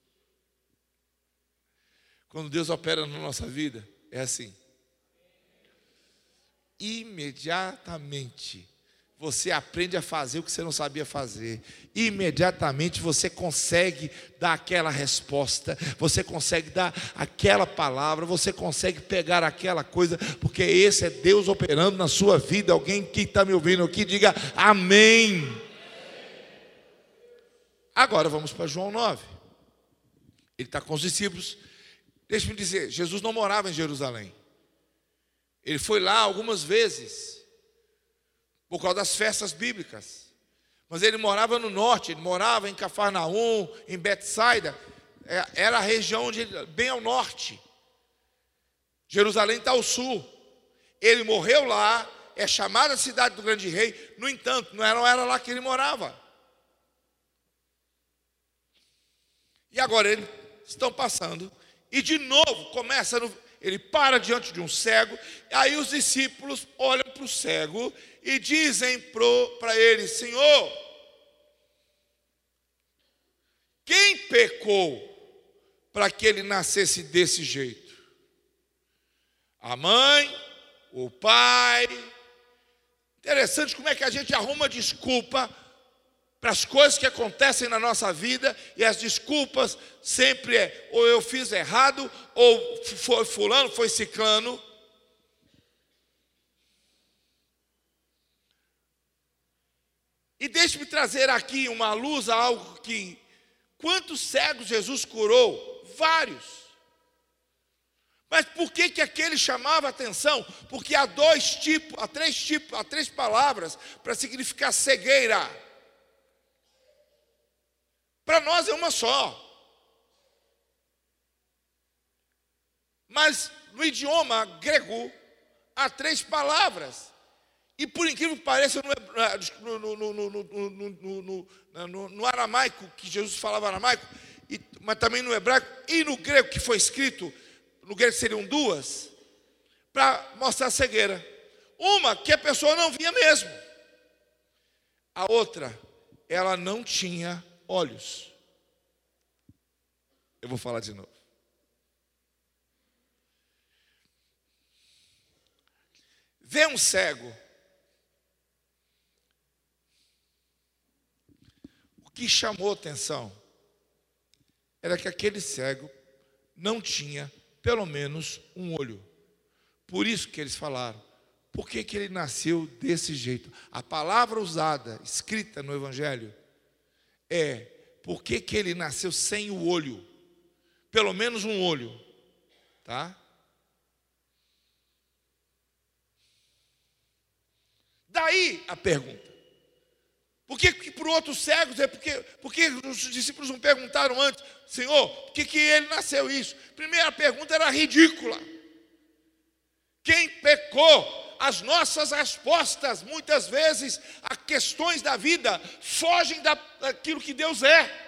Quando Deus opera na nossa vida, é assim imediatamente você aprende a fazer o que você não sabia fazer. Imediatamente você consegue dar aquela resposta, você consegue dar aquela palavra, você consegue pegar aquela coisa, porque esse é Deus operando na sua vida. Alguém que está me ouvindo aqui, diga amém. Agora vamos para João 9. Ele está com os discípulos. Deixa-me dizer, Jesus não morava em Jerusalém. Ele foi lá algumas vezes, por causa das festas bíblicas. Mas ele morava no norte, ele morava em Cafarnaum, em Betsaida. É, era a região de, bem ao norte. Jerusalém está ao sul. Ele morreu lá, é chamada cidade do grande rei. No entanto, não era, não era lá que ele morava. E agora eles estão passando. E de novo começa no, ele para diante de um cego, aí os discípulos olham para o cego e dizem para ele: Senhor, quem pecou para que ele nascesse desse jeito? A mãe, o pai. Interessante como é que a gente arruma desculpa para as coisas que acontecem na nossa vida e as desculpas sempre é ou eu fiz errado ou foi fulano, foi ciclano. E deixe-me trazer aqui uma luz a algo que quantos cegos Jesus curou? Vários. Mas por que que aquele chamava atenção? Porque há dois tipos, há três tipos, há três palavras para significar cegueira. Para nós é uma só. Mas no idioma grego há três palavras. E por incrível que pareça, no, no, no, no aramaico, que Jesus falava aramaico, e, mas também no hebraico, e no grego que foi escrito, no grego seriam duas, para mostrar a cegueira. Uma que a pessoa não via mesmo. A outra, ela não tinha olhos. Eu vou falar de novo. Vê um cego. O que chamou atenção era que aquele cego não tinha pelo menos um olho. Por isso que eles falaram. Por que, que ele nasceu desse jeito? A palavra usada, escrita no Evangelho, é por que, que ele nasceu sem o olho? Pelo menos um olho, tá? Daí a pergunta. Por que, que por outros cegos é porque, porque os discípulos não perguntaram antes, Senhor, por que, que ele nasceu isso? Primeira pergunta era ridícula. Quem pecou? As nossas respostas, muitas vezes, a questões da vida, fogem daquilo que Deus é.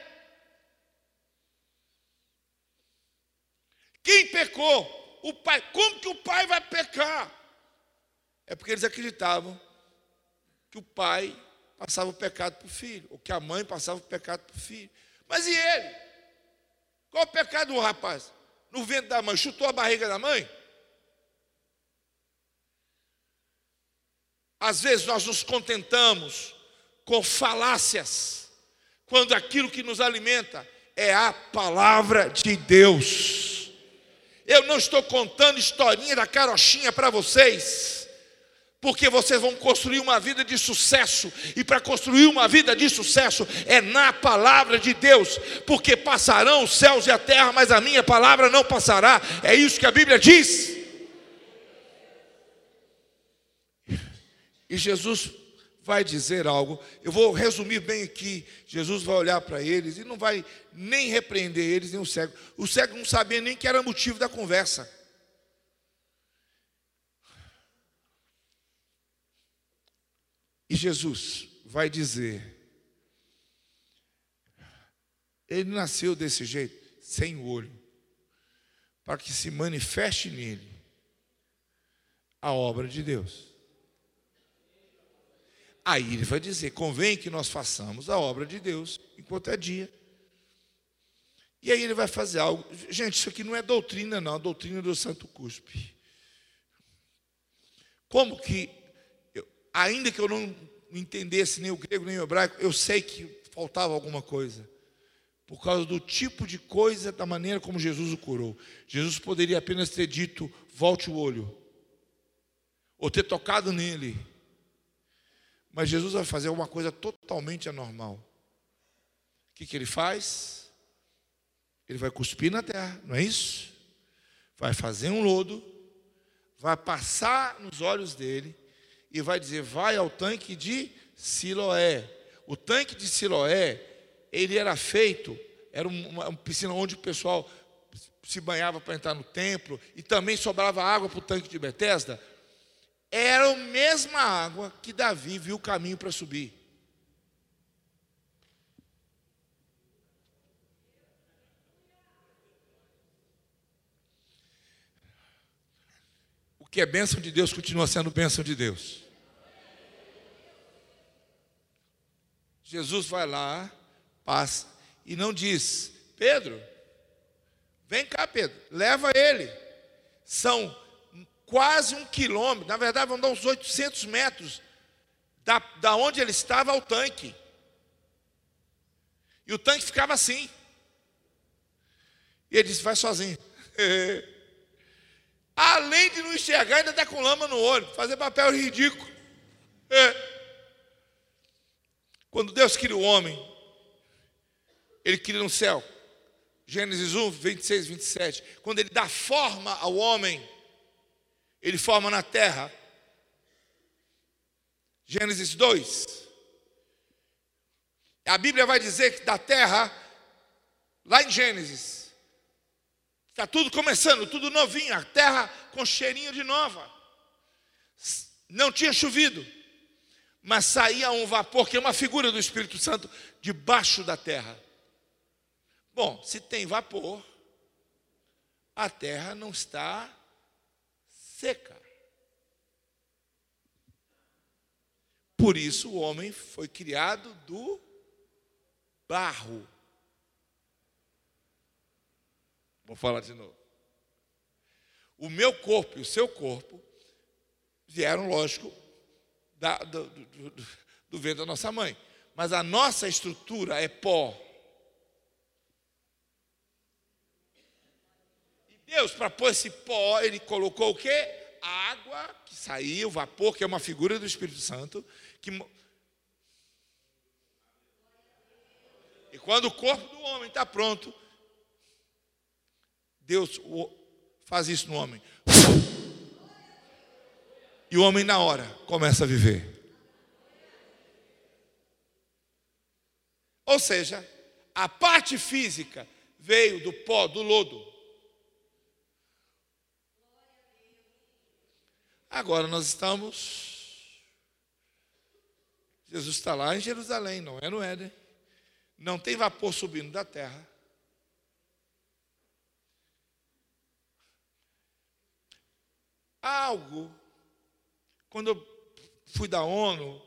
Quem pecou? O pai. Como que o pai vai pecar? É porque eles acreditavam que o pai passava o pecado para o filho, ou que a mãe passava o pecado para o filho. Mas e ele? Qual o pecado do rapaz? No ventre da mãe, chutou a barriga da mãe? Às vezes nós nos contentamos com falácias, quando aquilo que nos alimenta é a palavra de Deus. Eu não estou contando historinha da carochinha para vocês, porque vocês vão construir uma vida de sucesso, e para construir uma vida de sucesso é na palavra de Deus, porque passarão os céus e a terra, mas a minha palavra não passará, é isso que a Bíblia diz. E Jesus vai dizer algo. Eu vou resumir bem aqui. Jesus vai olhar para eles e não vai nem repreender eles, nem o cego. O cego não sabia nem que era motivo da conversa. E Jesus vai dizer: Ele nasceu desse jeito, sem o olho, para que se manifeste nele a obra de Deus. Aí ele vai dizer: convém que nós façamos a obra de Deus enquanto é dia. E aí ele vai fazer algo. Gente, isso aqui não é doutrina, não, é doutrina do Santo Cuspe. Como que, eu, ainda que eu não entendesse nem o grego nem o hebraico, eu sei que faltava alguma coisa. Por causa do tipo de coisa, da maneira como Jesus o curou. Jesus poderia apenas ter dito: volte o olho, ou ter tocado nele mas Jesus vai fazer uma coisa totalmente anormal. que, que ele faz? Ele vai cuspir na terra, não é isso? Vai fazer um lodo, vai passar nos olhos dele e vai dizer: vai ao tanque de Siloé. O tanque de Siloé, ele era feito, era uma, uma piscina onde o pessoal se banhava para entrar no templo e também sobrava água para o tanque de Betesda. Era a mesma água que Davi viu o caminho para subir. O que é bênção de Deus continua sendo bênção de Deus. Jesus vai lá, passa, e não diz, Pedro, vem cá, Pedro, leva ele. São quase um quilômetro, na verdade, vão dar uns 800 metros da, da onde ele estava ao tanque. E o tanque ficava assim. E ele disse: vai sozinho. Além de não enxergar, ainda está com lama no olho, fazer papel ridículo. É. Quando Deus cria o homem, Ele cria no céu. Gênesis 1, 26, 27. Quando Ele dá forma ao homem, Ele forma na terra. Gênesis 2. A Bíblia vai dizer que da terra, lá em Gênesis, está tudo começando, tudo novinho, a terra com cheirinho de nova. Não tinha chovido mas saía um vapor, que é uma figura do Espírito Santo, debaixo da terra. Bom, se tem vapor, a terra não está seca. Por isso o homem foi criado do barro. Vou falar de novo. O meu corpo e o seu corpo vieram, lógico, da, do, do, do, do da nossa mãe. Mas a nossa estrutura é pó. E Deus, para pôr esse pó, Ele colocou o quê? A água que saía, o vapor, que é uma figura do Espírito Santo. Que... E quando o corpo do homem está pronto, Deus faz isso no homem. E o homem, na hora, começa a viver. Ou seja, a parte física veio do pó, do lodo. Agora nós estamos. Jesus está lá em Jerusalém, não é no Éden. Não tem vapor subindo da terra. Algo quando eu fui da ONU,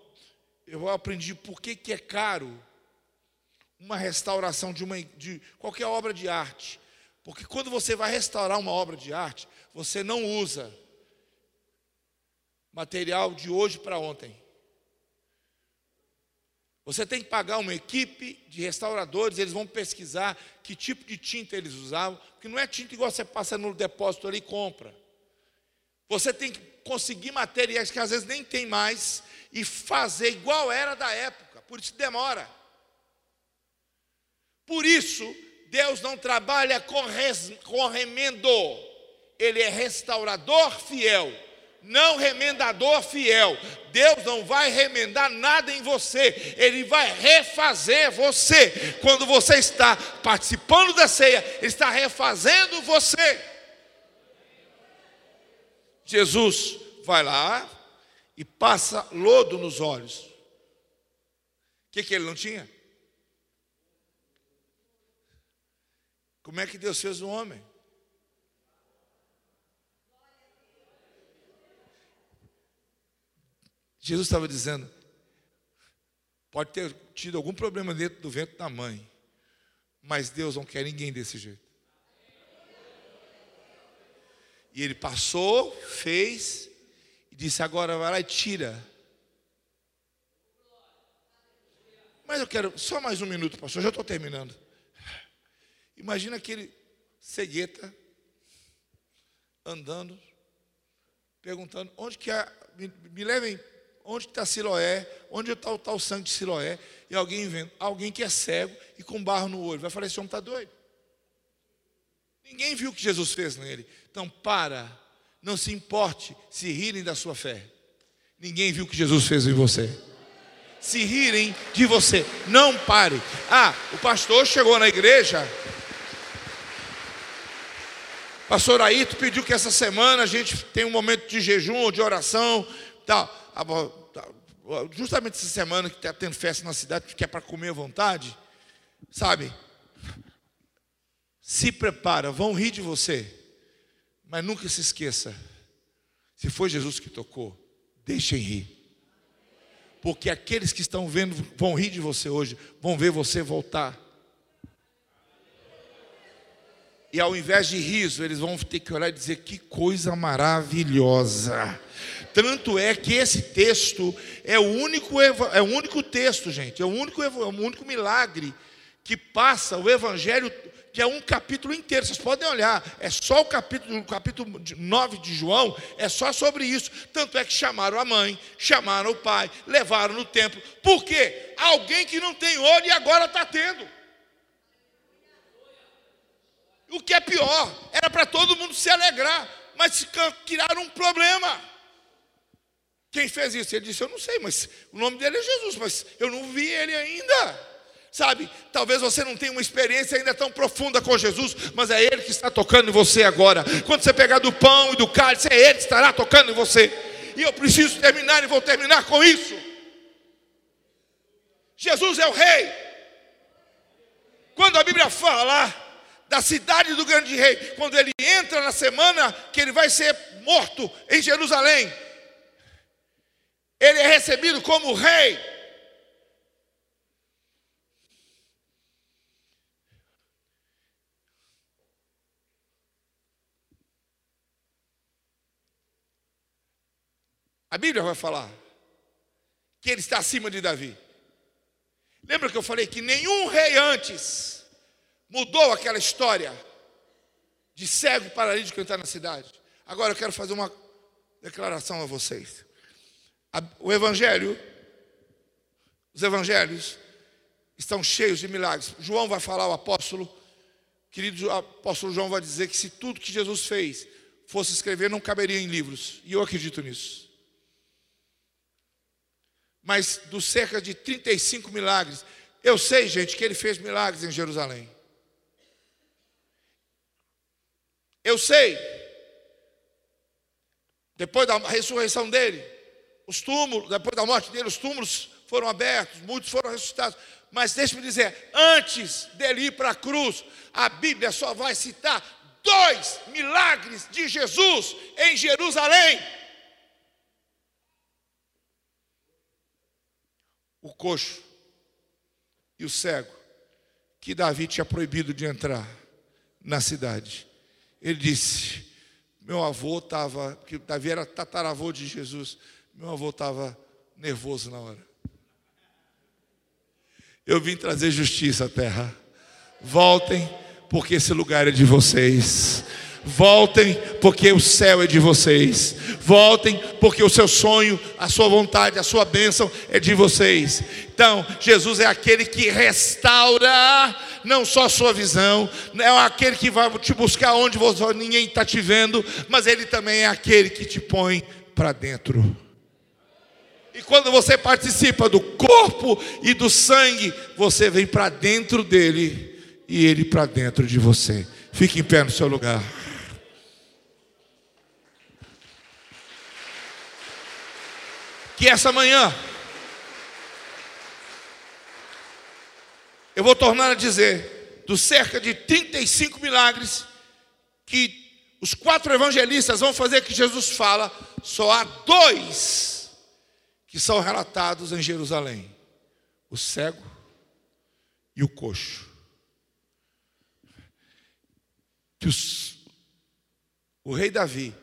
eu aprendi por que, que é caro uma restauração de, uma, de qualquer obra de arte. Porque quando você vai restaurar uma obra de arte, você não usa material de hoje para ontem. Você tem que pagar uma equipe de restauradores, eles vão pesquisar que tipo de tinta eles usavam, porque não é tinta igual você passa no depósito ali e compra. Você tem que conseguir materiais que às vezes nem tem mais e fazer igual era da época. Por isso demora. Por isso, Deus não trabalha com, res, com remendo. Ele é restaurador fiel, não remendador fiel. Deus não vai remendar nada em você, Ele vai refazer você. Quando você está participando da ceia, está refazendo você. Jesus vai lá e passa lodo nos olhos. O que, que ele não tinha? Como é que Deus fez o homem? Jesus estava dizendo, pode ter tido algum problema dentro do ventre da mãe, mas Deus não quer ninguém desse jeito. E ele passou, fez e disse: Agora vai lá e tira. Mas eu quero só mais um minuto, pastor, já estou terminando. Imagina aquele cegueta andando, perguntando: onde que é? Me, me levem, onde está Siloé, onde está o tal sangue de Siloé, e alguém vendo, alguém que é cego e com barro no olho, vai falar, esse homem está doido. Ninguém viu o que Jesus fez nele. Então, para, não se importe se rirem da sua fé. Ninguém viu o que Jesus fez em você. Se rirem de você, não pare. Ah, o pastor chegou na igreja. Pastor Aito pediu que essa semana a gente tenha um momento de jejum, de oração, tal. Justamente essa semana que está tendo festa na cidade, que é para comer à vontade, sabe? Se prepara, vão rir de você, mas nunca se esqueça: se foi Jesus que tocou, deixem rir. Porque aqueles que estão vendo vão rir de você hoje, vão ver você voltar. E ao invés de riso, eles vão ter que olhar e dizer: que coisa maravilhosa. Tanto é que esse texto é o único, é o único texto, gente, é o único, é o único milagre que passa o evangelho que é um capítulo inteiro, vocês podem olhar, é só o capítulo, o capítulo 9 de João, é só sobre isso. Tanto é que chamaram a mãe, chamaram o pai, levaram no templo. Por quê? Alguém que não tem olho e agora está tendo. O que é pior, era para todo mundo se alegrar, mas criaram um problema. Quem fez isso? Ele disse: Eu não sei, mas o nome dele é Jesus, mas eu não vi ele ainda. Sabe, talvez você não tenha uma experiência ainda tão profunda com Jesus, mas é Ele que está tocando em você agora. Quando você pegar do pão e do cálice, é Ele que estará tocando em você. E eu preciso terminar e vou terminar com isso. Jesus é o Rei. Quando a Bíblia fala da cidade do grande rei, quando ele entra na semana que ele vai ser morto em Jerusalém, ele é recebido como rei. A Bíblia vai falar que ele está acima de Davi. Lembra que eu falei que nenhum rei antes mudou aquela história de cego paralítico entrar na cidade? Agora eu quero fazer uma declaração a vocês. O Evangelho, os Evangelhos estão cheios de milagres. João vai falar, o apóstolo, querido apóstolo João vai dizer que se tudo que Jesus fez fosse escrever, não caberia em livros. E eu acredito nisso mas dos cerca de 35 milagres. Eu sei, gente, que ele fez milagres em Jerusalém. Eu sei. Depois da ressurreição dele, os túmulos, depois da morte dele, os túmulos foram abertos, muitos foram ressuscitados. Mas deixe-me dizer, antes dele ir para a cruz, a Bíblia só vai citar dois milagres de Jesus em Jerusalém. o coxo e o cego, que Davi tinha proibido de entrar na cidade. Ele disse: Meu avô estava, que Davi era tataravô de Jesus, meu avô estava nervoso na hora. Eu vim trazer justiça à terra. Voltem, porque esse lugar é de vocês. Voltem, porque o céu é de vocês. Voltem, porque o seu sonho, a sua vontade, a sua bênção é de vocês. Então, Jesus é aquele que restaura não só a sua visão, é aquele que vai te buscar onde você, ninguém está te vendo, mas ele também é aquele que te põe para dentro. E quando você participa do corpo e do sangue, você vem para dentro dele e ele para dentro de você. Fique em pé no seu lugar. que essa manhã eu vou tornar a dizer dos cerca de 35 milagres que os quatro evangelistas vão fazer que Jesus fala, só há dois que são relatados em Jerusalém: o cego e o coxo. Que os, o rei Davi,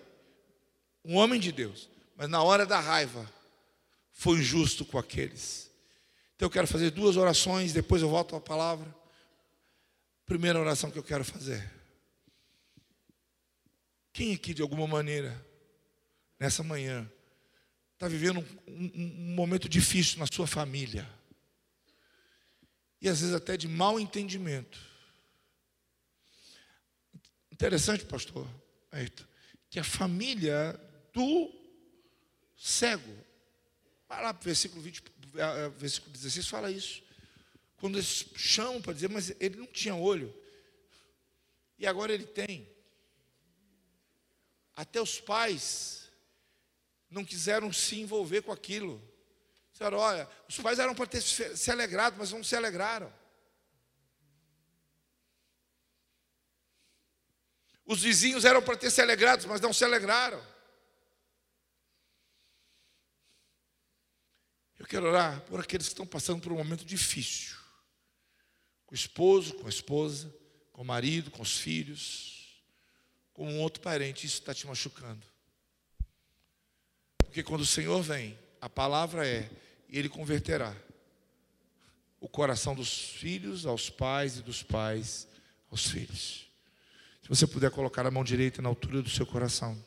um homem de Deus, mas na hora da raiva, foi injusto com aqueles. Então eu quero fazer duas orações, depois eu volto à palavra. Primeira oração que eu quero fazer. Quem aqui de alguma maneira, nessa manhã, está vivendo um, um, um momento difícil na sua família. E às vezes até de mau entendimento. Interessante, pastor, que a família do cego, vai lá para o versículo, 20, versículo 16, fala isso. Quando eles chamam para dizer, mas ele não tinha olho, e agora ele tem. Até os pais não quiseram se envolver com aquilo. Disseram, olha, os pais eram para ter se alegrado, mas não se alegraram. Os vizinhos eram para ter se alegrado, mas não se alegraram. Eu quero orar por aqueles que estão passando por um momento difícil. Com o esposo, com a esposa, com o marido, com os filhos com um outro parente, isso está te machucando. Porque quando o Senhor vem, a palavra é, e Ele converterá o coração dos filhos aos pais e dos pais aos filhos. Se você puder colocar a mão direita na altura do seu coração.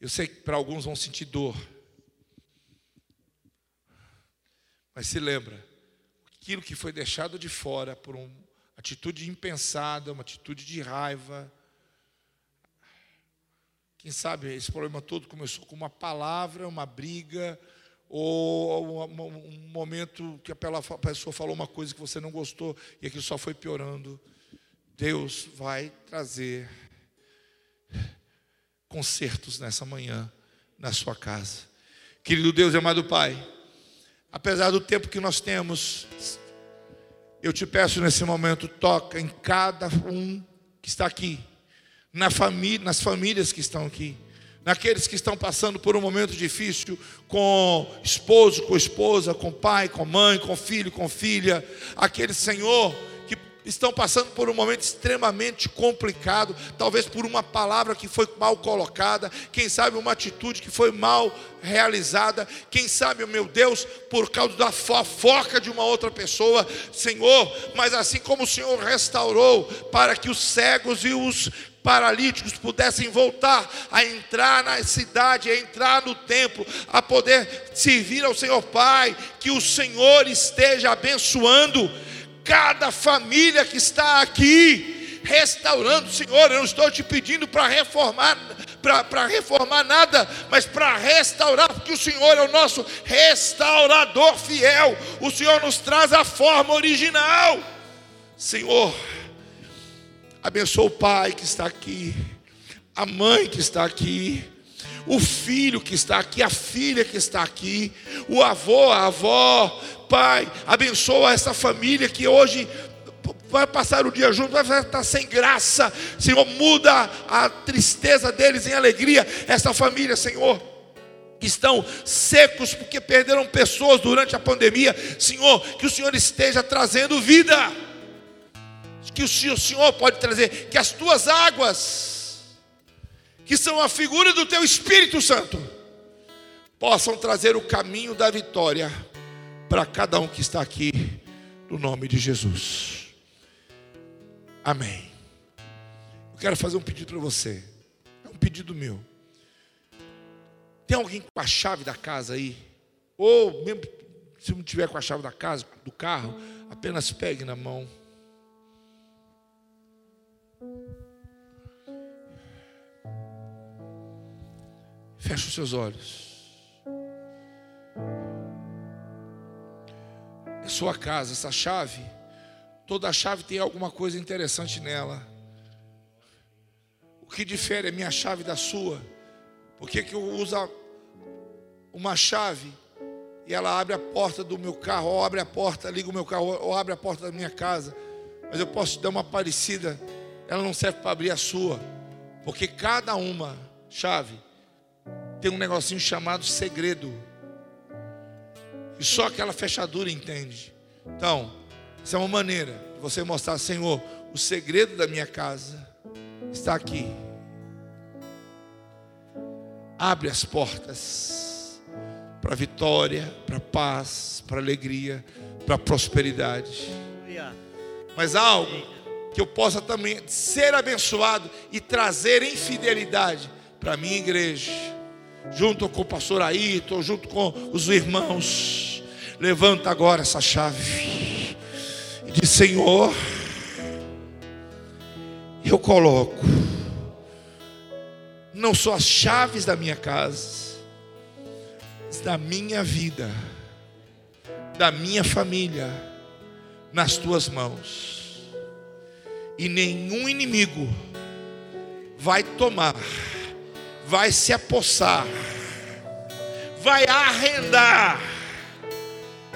Eu sei que para alguns vão sentir dor. Mas se lembra, aquilo que foi deixado de fora por um atitude impensada, uma atitude de raiva. Quem sabe esse problema todo começou com uma palavra, uma briga, ou um momento que a pessoa falou uma coisa que você não gostou e aquilo só foi piorando. Deus vai trazer consertos nessa manhã na sua casa. Querido Deus e amado Pai, apesar do tempo que nós temos, eu te peço nesse momento, toca em cada um que está aqui, na família, nas famílias que estão aqui, naqueles que estão passando por um momento difícil com esposo, com esposa, com pai, com mãe, com filho, com filha, aquele Senhor estão passando por um momento extremamente complicado, talvez por uma palavra que foi mal colocada, quem sabe uma atitude que foi mal realizada, quem sabe, meu Deus, por causa da fofoca de uma outra pessoa, Senhor, mas assim como o Senhor restaurou para que os cegos e os paralíticos pudessem voltar a entrar na cidade, a entrar no templo, a poder servir ao Senhor Pai, que o Senhor esteja abençoando cada família que está aqui, restaurando, Senhor. Eu não estou te pedindo para reformar, para reformar nada, mas para restaurar, porque o Senhor é o nosso restaurador fiel. O Senhor nos traz a forma original. Senhor, abençoa o pai que está aqui, a mãe que está aqui o filho que está aqui, a filha que está aqui, o avô, a avó, pai, abençoa essa família que hoje vai passar o dia junto, vai estar sem graça. Senhor, muda a tristeza deles em alegria. Essa família, Senhor, que estão secos porque perderam pessoas durante a pandemia. Senhor, que o Senhor esteja trazendo vida. Que o Senhor pode trazer, que as tuas águas que são a figura do teu Espírito Santo, possam trazer o caminho da vitória para cada um que está aqui, no nome de Jesus. Amém. Eu quero fazer um pedido para você, é um pedido meu. Tem alguém com a chave da casa aí? Ou mesmo se não tiver com a chave da casa, do carro, apenas pegue na mão. Feche os seus olhos. Sua casa, essa chave. Toda chave tem alguma coisa interessante nela. O que difere a minha chave da sua? Por que, que eu uso uma chave e ela abre a porta do meu carro, ou abre a porta, liga o meu carro, ou abre a porta da minha casa? Mas eu posso te dar uma parecida, ela não serve para abrir a sua, porque cada uma chave tem um negocinho chamado segredo. E só aquela fechadura entende. Então, essa é uma maneira de você mostrar, Senhor, o segredo da minha casa está aqui. Abre as portas para vitória, para paz, para alegria, para prosperidade. Mas algo que eu possa também ser abençoado e trazer em fidelidade para a minha igreja, junto com o pastor Ayrton, junto com os irmãos. Levanta agora essa chave e diz: Senhor, eu coloco não só as chaves da minha casa, mas da minha vida, da minha família, nas tuas mãos. E nenhum inimigo vai tomar, vai se apossar, vai arrendar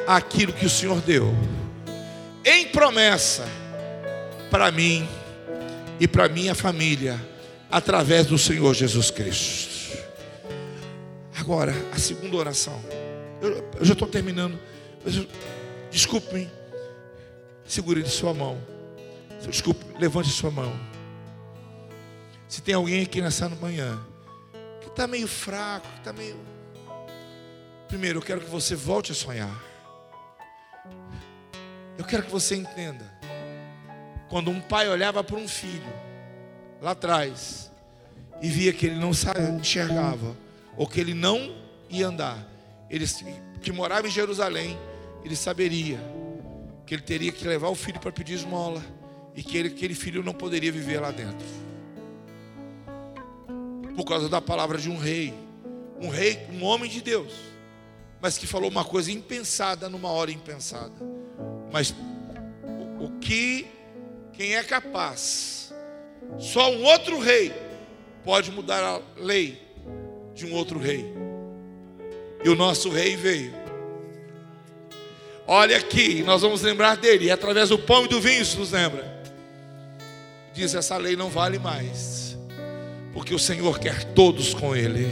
aquilo que o Senhor deu em promessa para mim e para minha família através do Senhor Jesus Cristo. Agora, a segunda oração. Eu, eu já estou terminando. Desculpe-me. Segure de sua mão. Desculpe, levante sua mão. Se tem alguém aqui nessa manhã está meio fraco, está meio. Primeiro, eu quero que você volte a sonhar. Eu quero que você entenda. Quando um pai olhava para um filho, lá atrás, e via que ele não enxergava, ou que ele não ia andar, ele que morava em Jerusalém, ele saberia que ele teria que levar o filho para pedir esmola e que ele, aquele filho não poderia viver lá dentro. Por causa da palavra de um rei, um rei, um homem de Deus, mas que falou uma coisa impensada numa hora impensada. Mas o, o que quem é capaz? Só um outro rei pode mudar a lei de um outro rei. E o nosso rei veio. Olha aqui, nós vamos lembrar dele, e através do pão e do vinho isso nos lembra. Diz: essa lei não vale mais, porque o Senhor quer todos com Ele,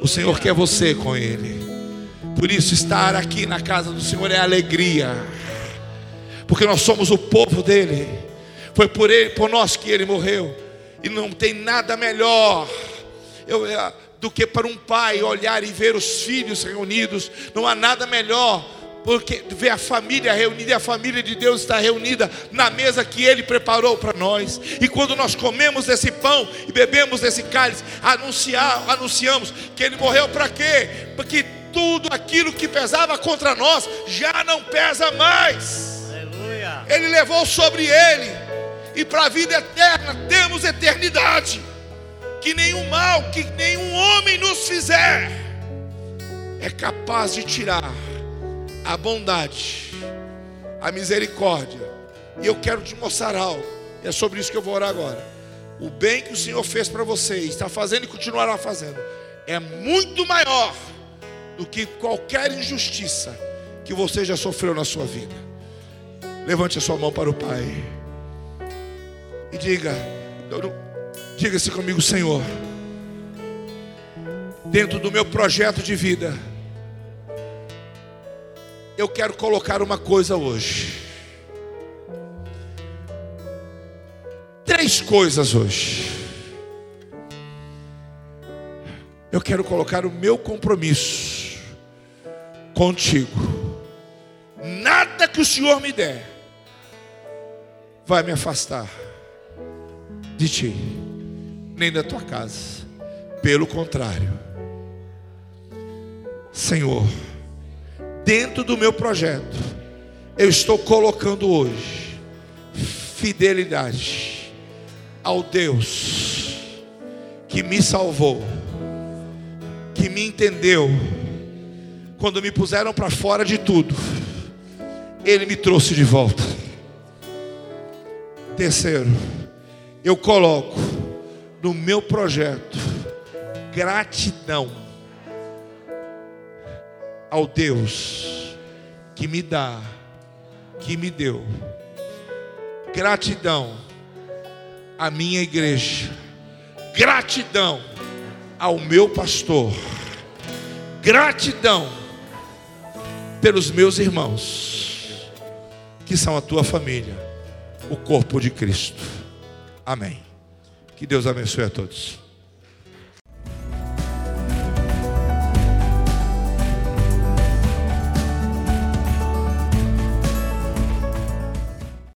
o Senhor quer você com Ele. Por isso, estar aqui na casa do Senhor é alegria, porque nós somos o povo dele, foi por ele, por nós que ele morreu. E não tem nada melhor eu, é, do que para um pai olhar e ver os filhos reunidos. Não há nada melhor porque ver a família reunida e a família de Deus está reunida na mesa que Ele preparou para nós. E quando nós comemos desse pão e bebemos desse cálice, anunciar, anunciamos que Ele morreu para quê? Porque tudo aquilo que pesava contra nós já não pesa mais. Aleluia. Ele levou sobre Ele e para a vida eterna temos eternidade. Que nenhum mal, que nenhum homem nos fizer, é capaz de tirar a bondade, a misericórdia. E eu quero te mostrar algo, e é sobre isso que eu vou orar agora. O bem que o Senhor fez para você, está fazendo e continuará fazendo, é muito maior do que qualquer injustiça que você já sofreu na sua vida. Levante a sua mão para o Pai. E diga, diga-se comigo, Senhor, dentro do meu projeto de vida, eu quero colocar uma coisa hoje. Três coisas hoje. Eu quero colocar o meu compromisso contigo. Nada que o Senhor me der vai me afastar de ti, nem da tua casa. Pelo contrário, Senhor, dentro do meu projeto, eu estou colocando hoje fidelidade ao Deus que me salvou, que me entendeu, quando me puseram para fora de tudo, Ele me trouxe de volta. Terceiro, eu coloco no meu projeto gratidão ao Deus que me dá, que me deu. Gratidão à minha igreja. Gratidão ao meu pastor. Gratidão pelos meus irmãos, que são a tua família, o corpo de Cristo. Amém. Que Deus abençoe a todos.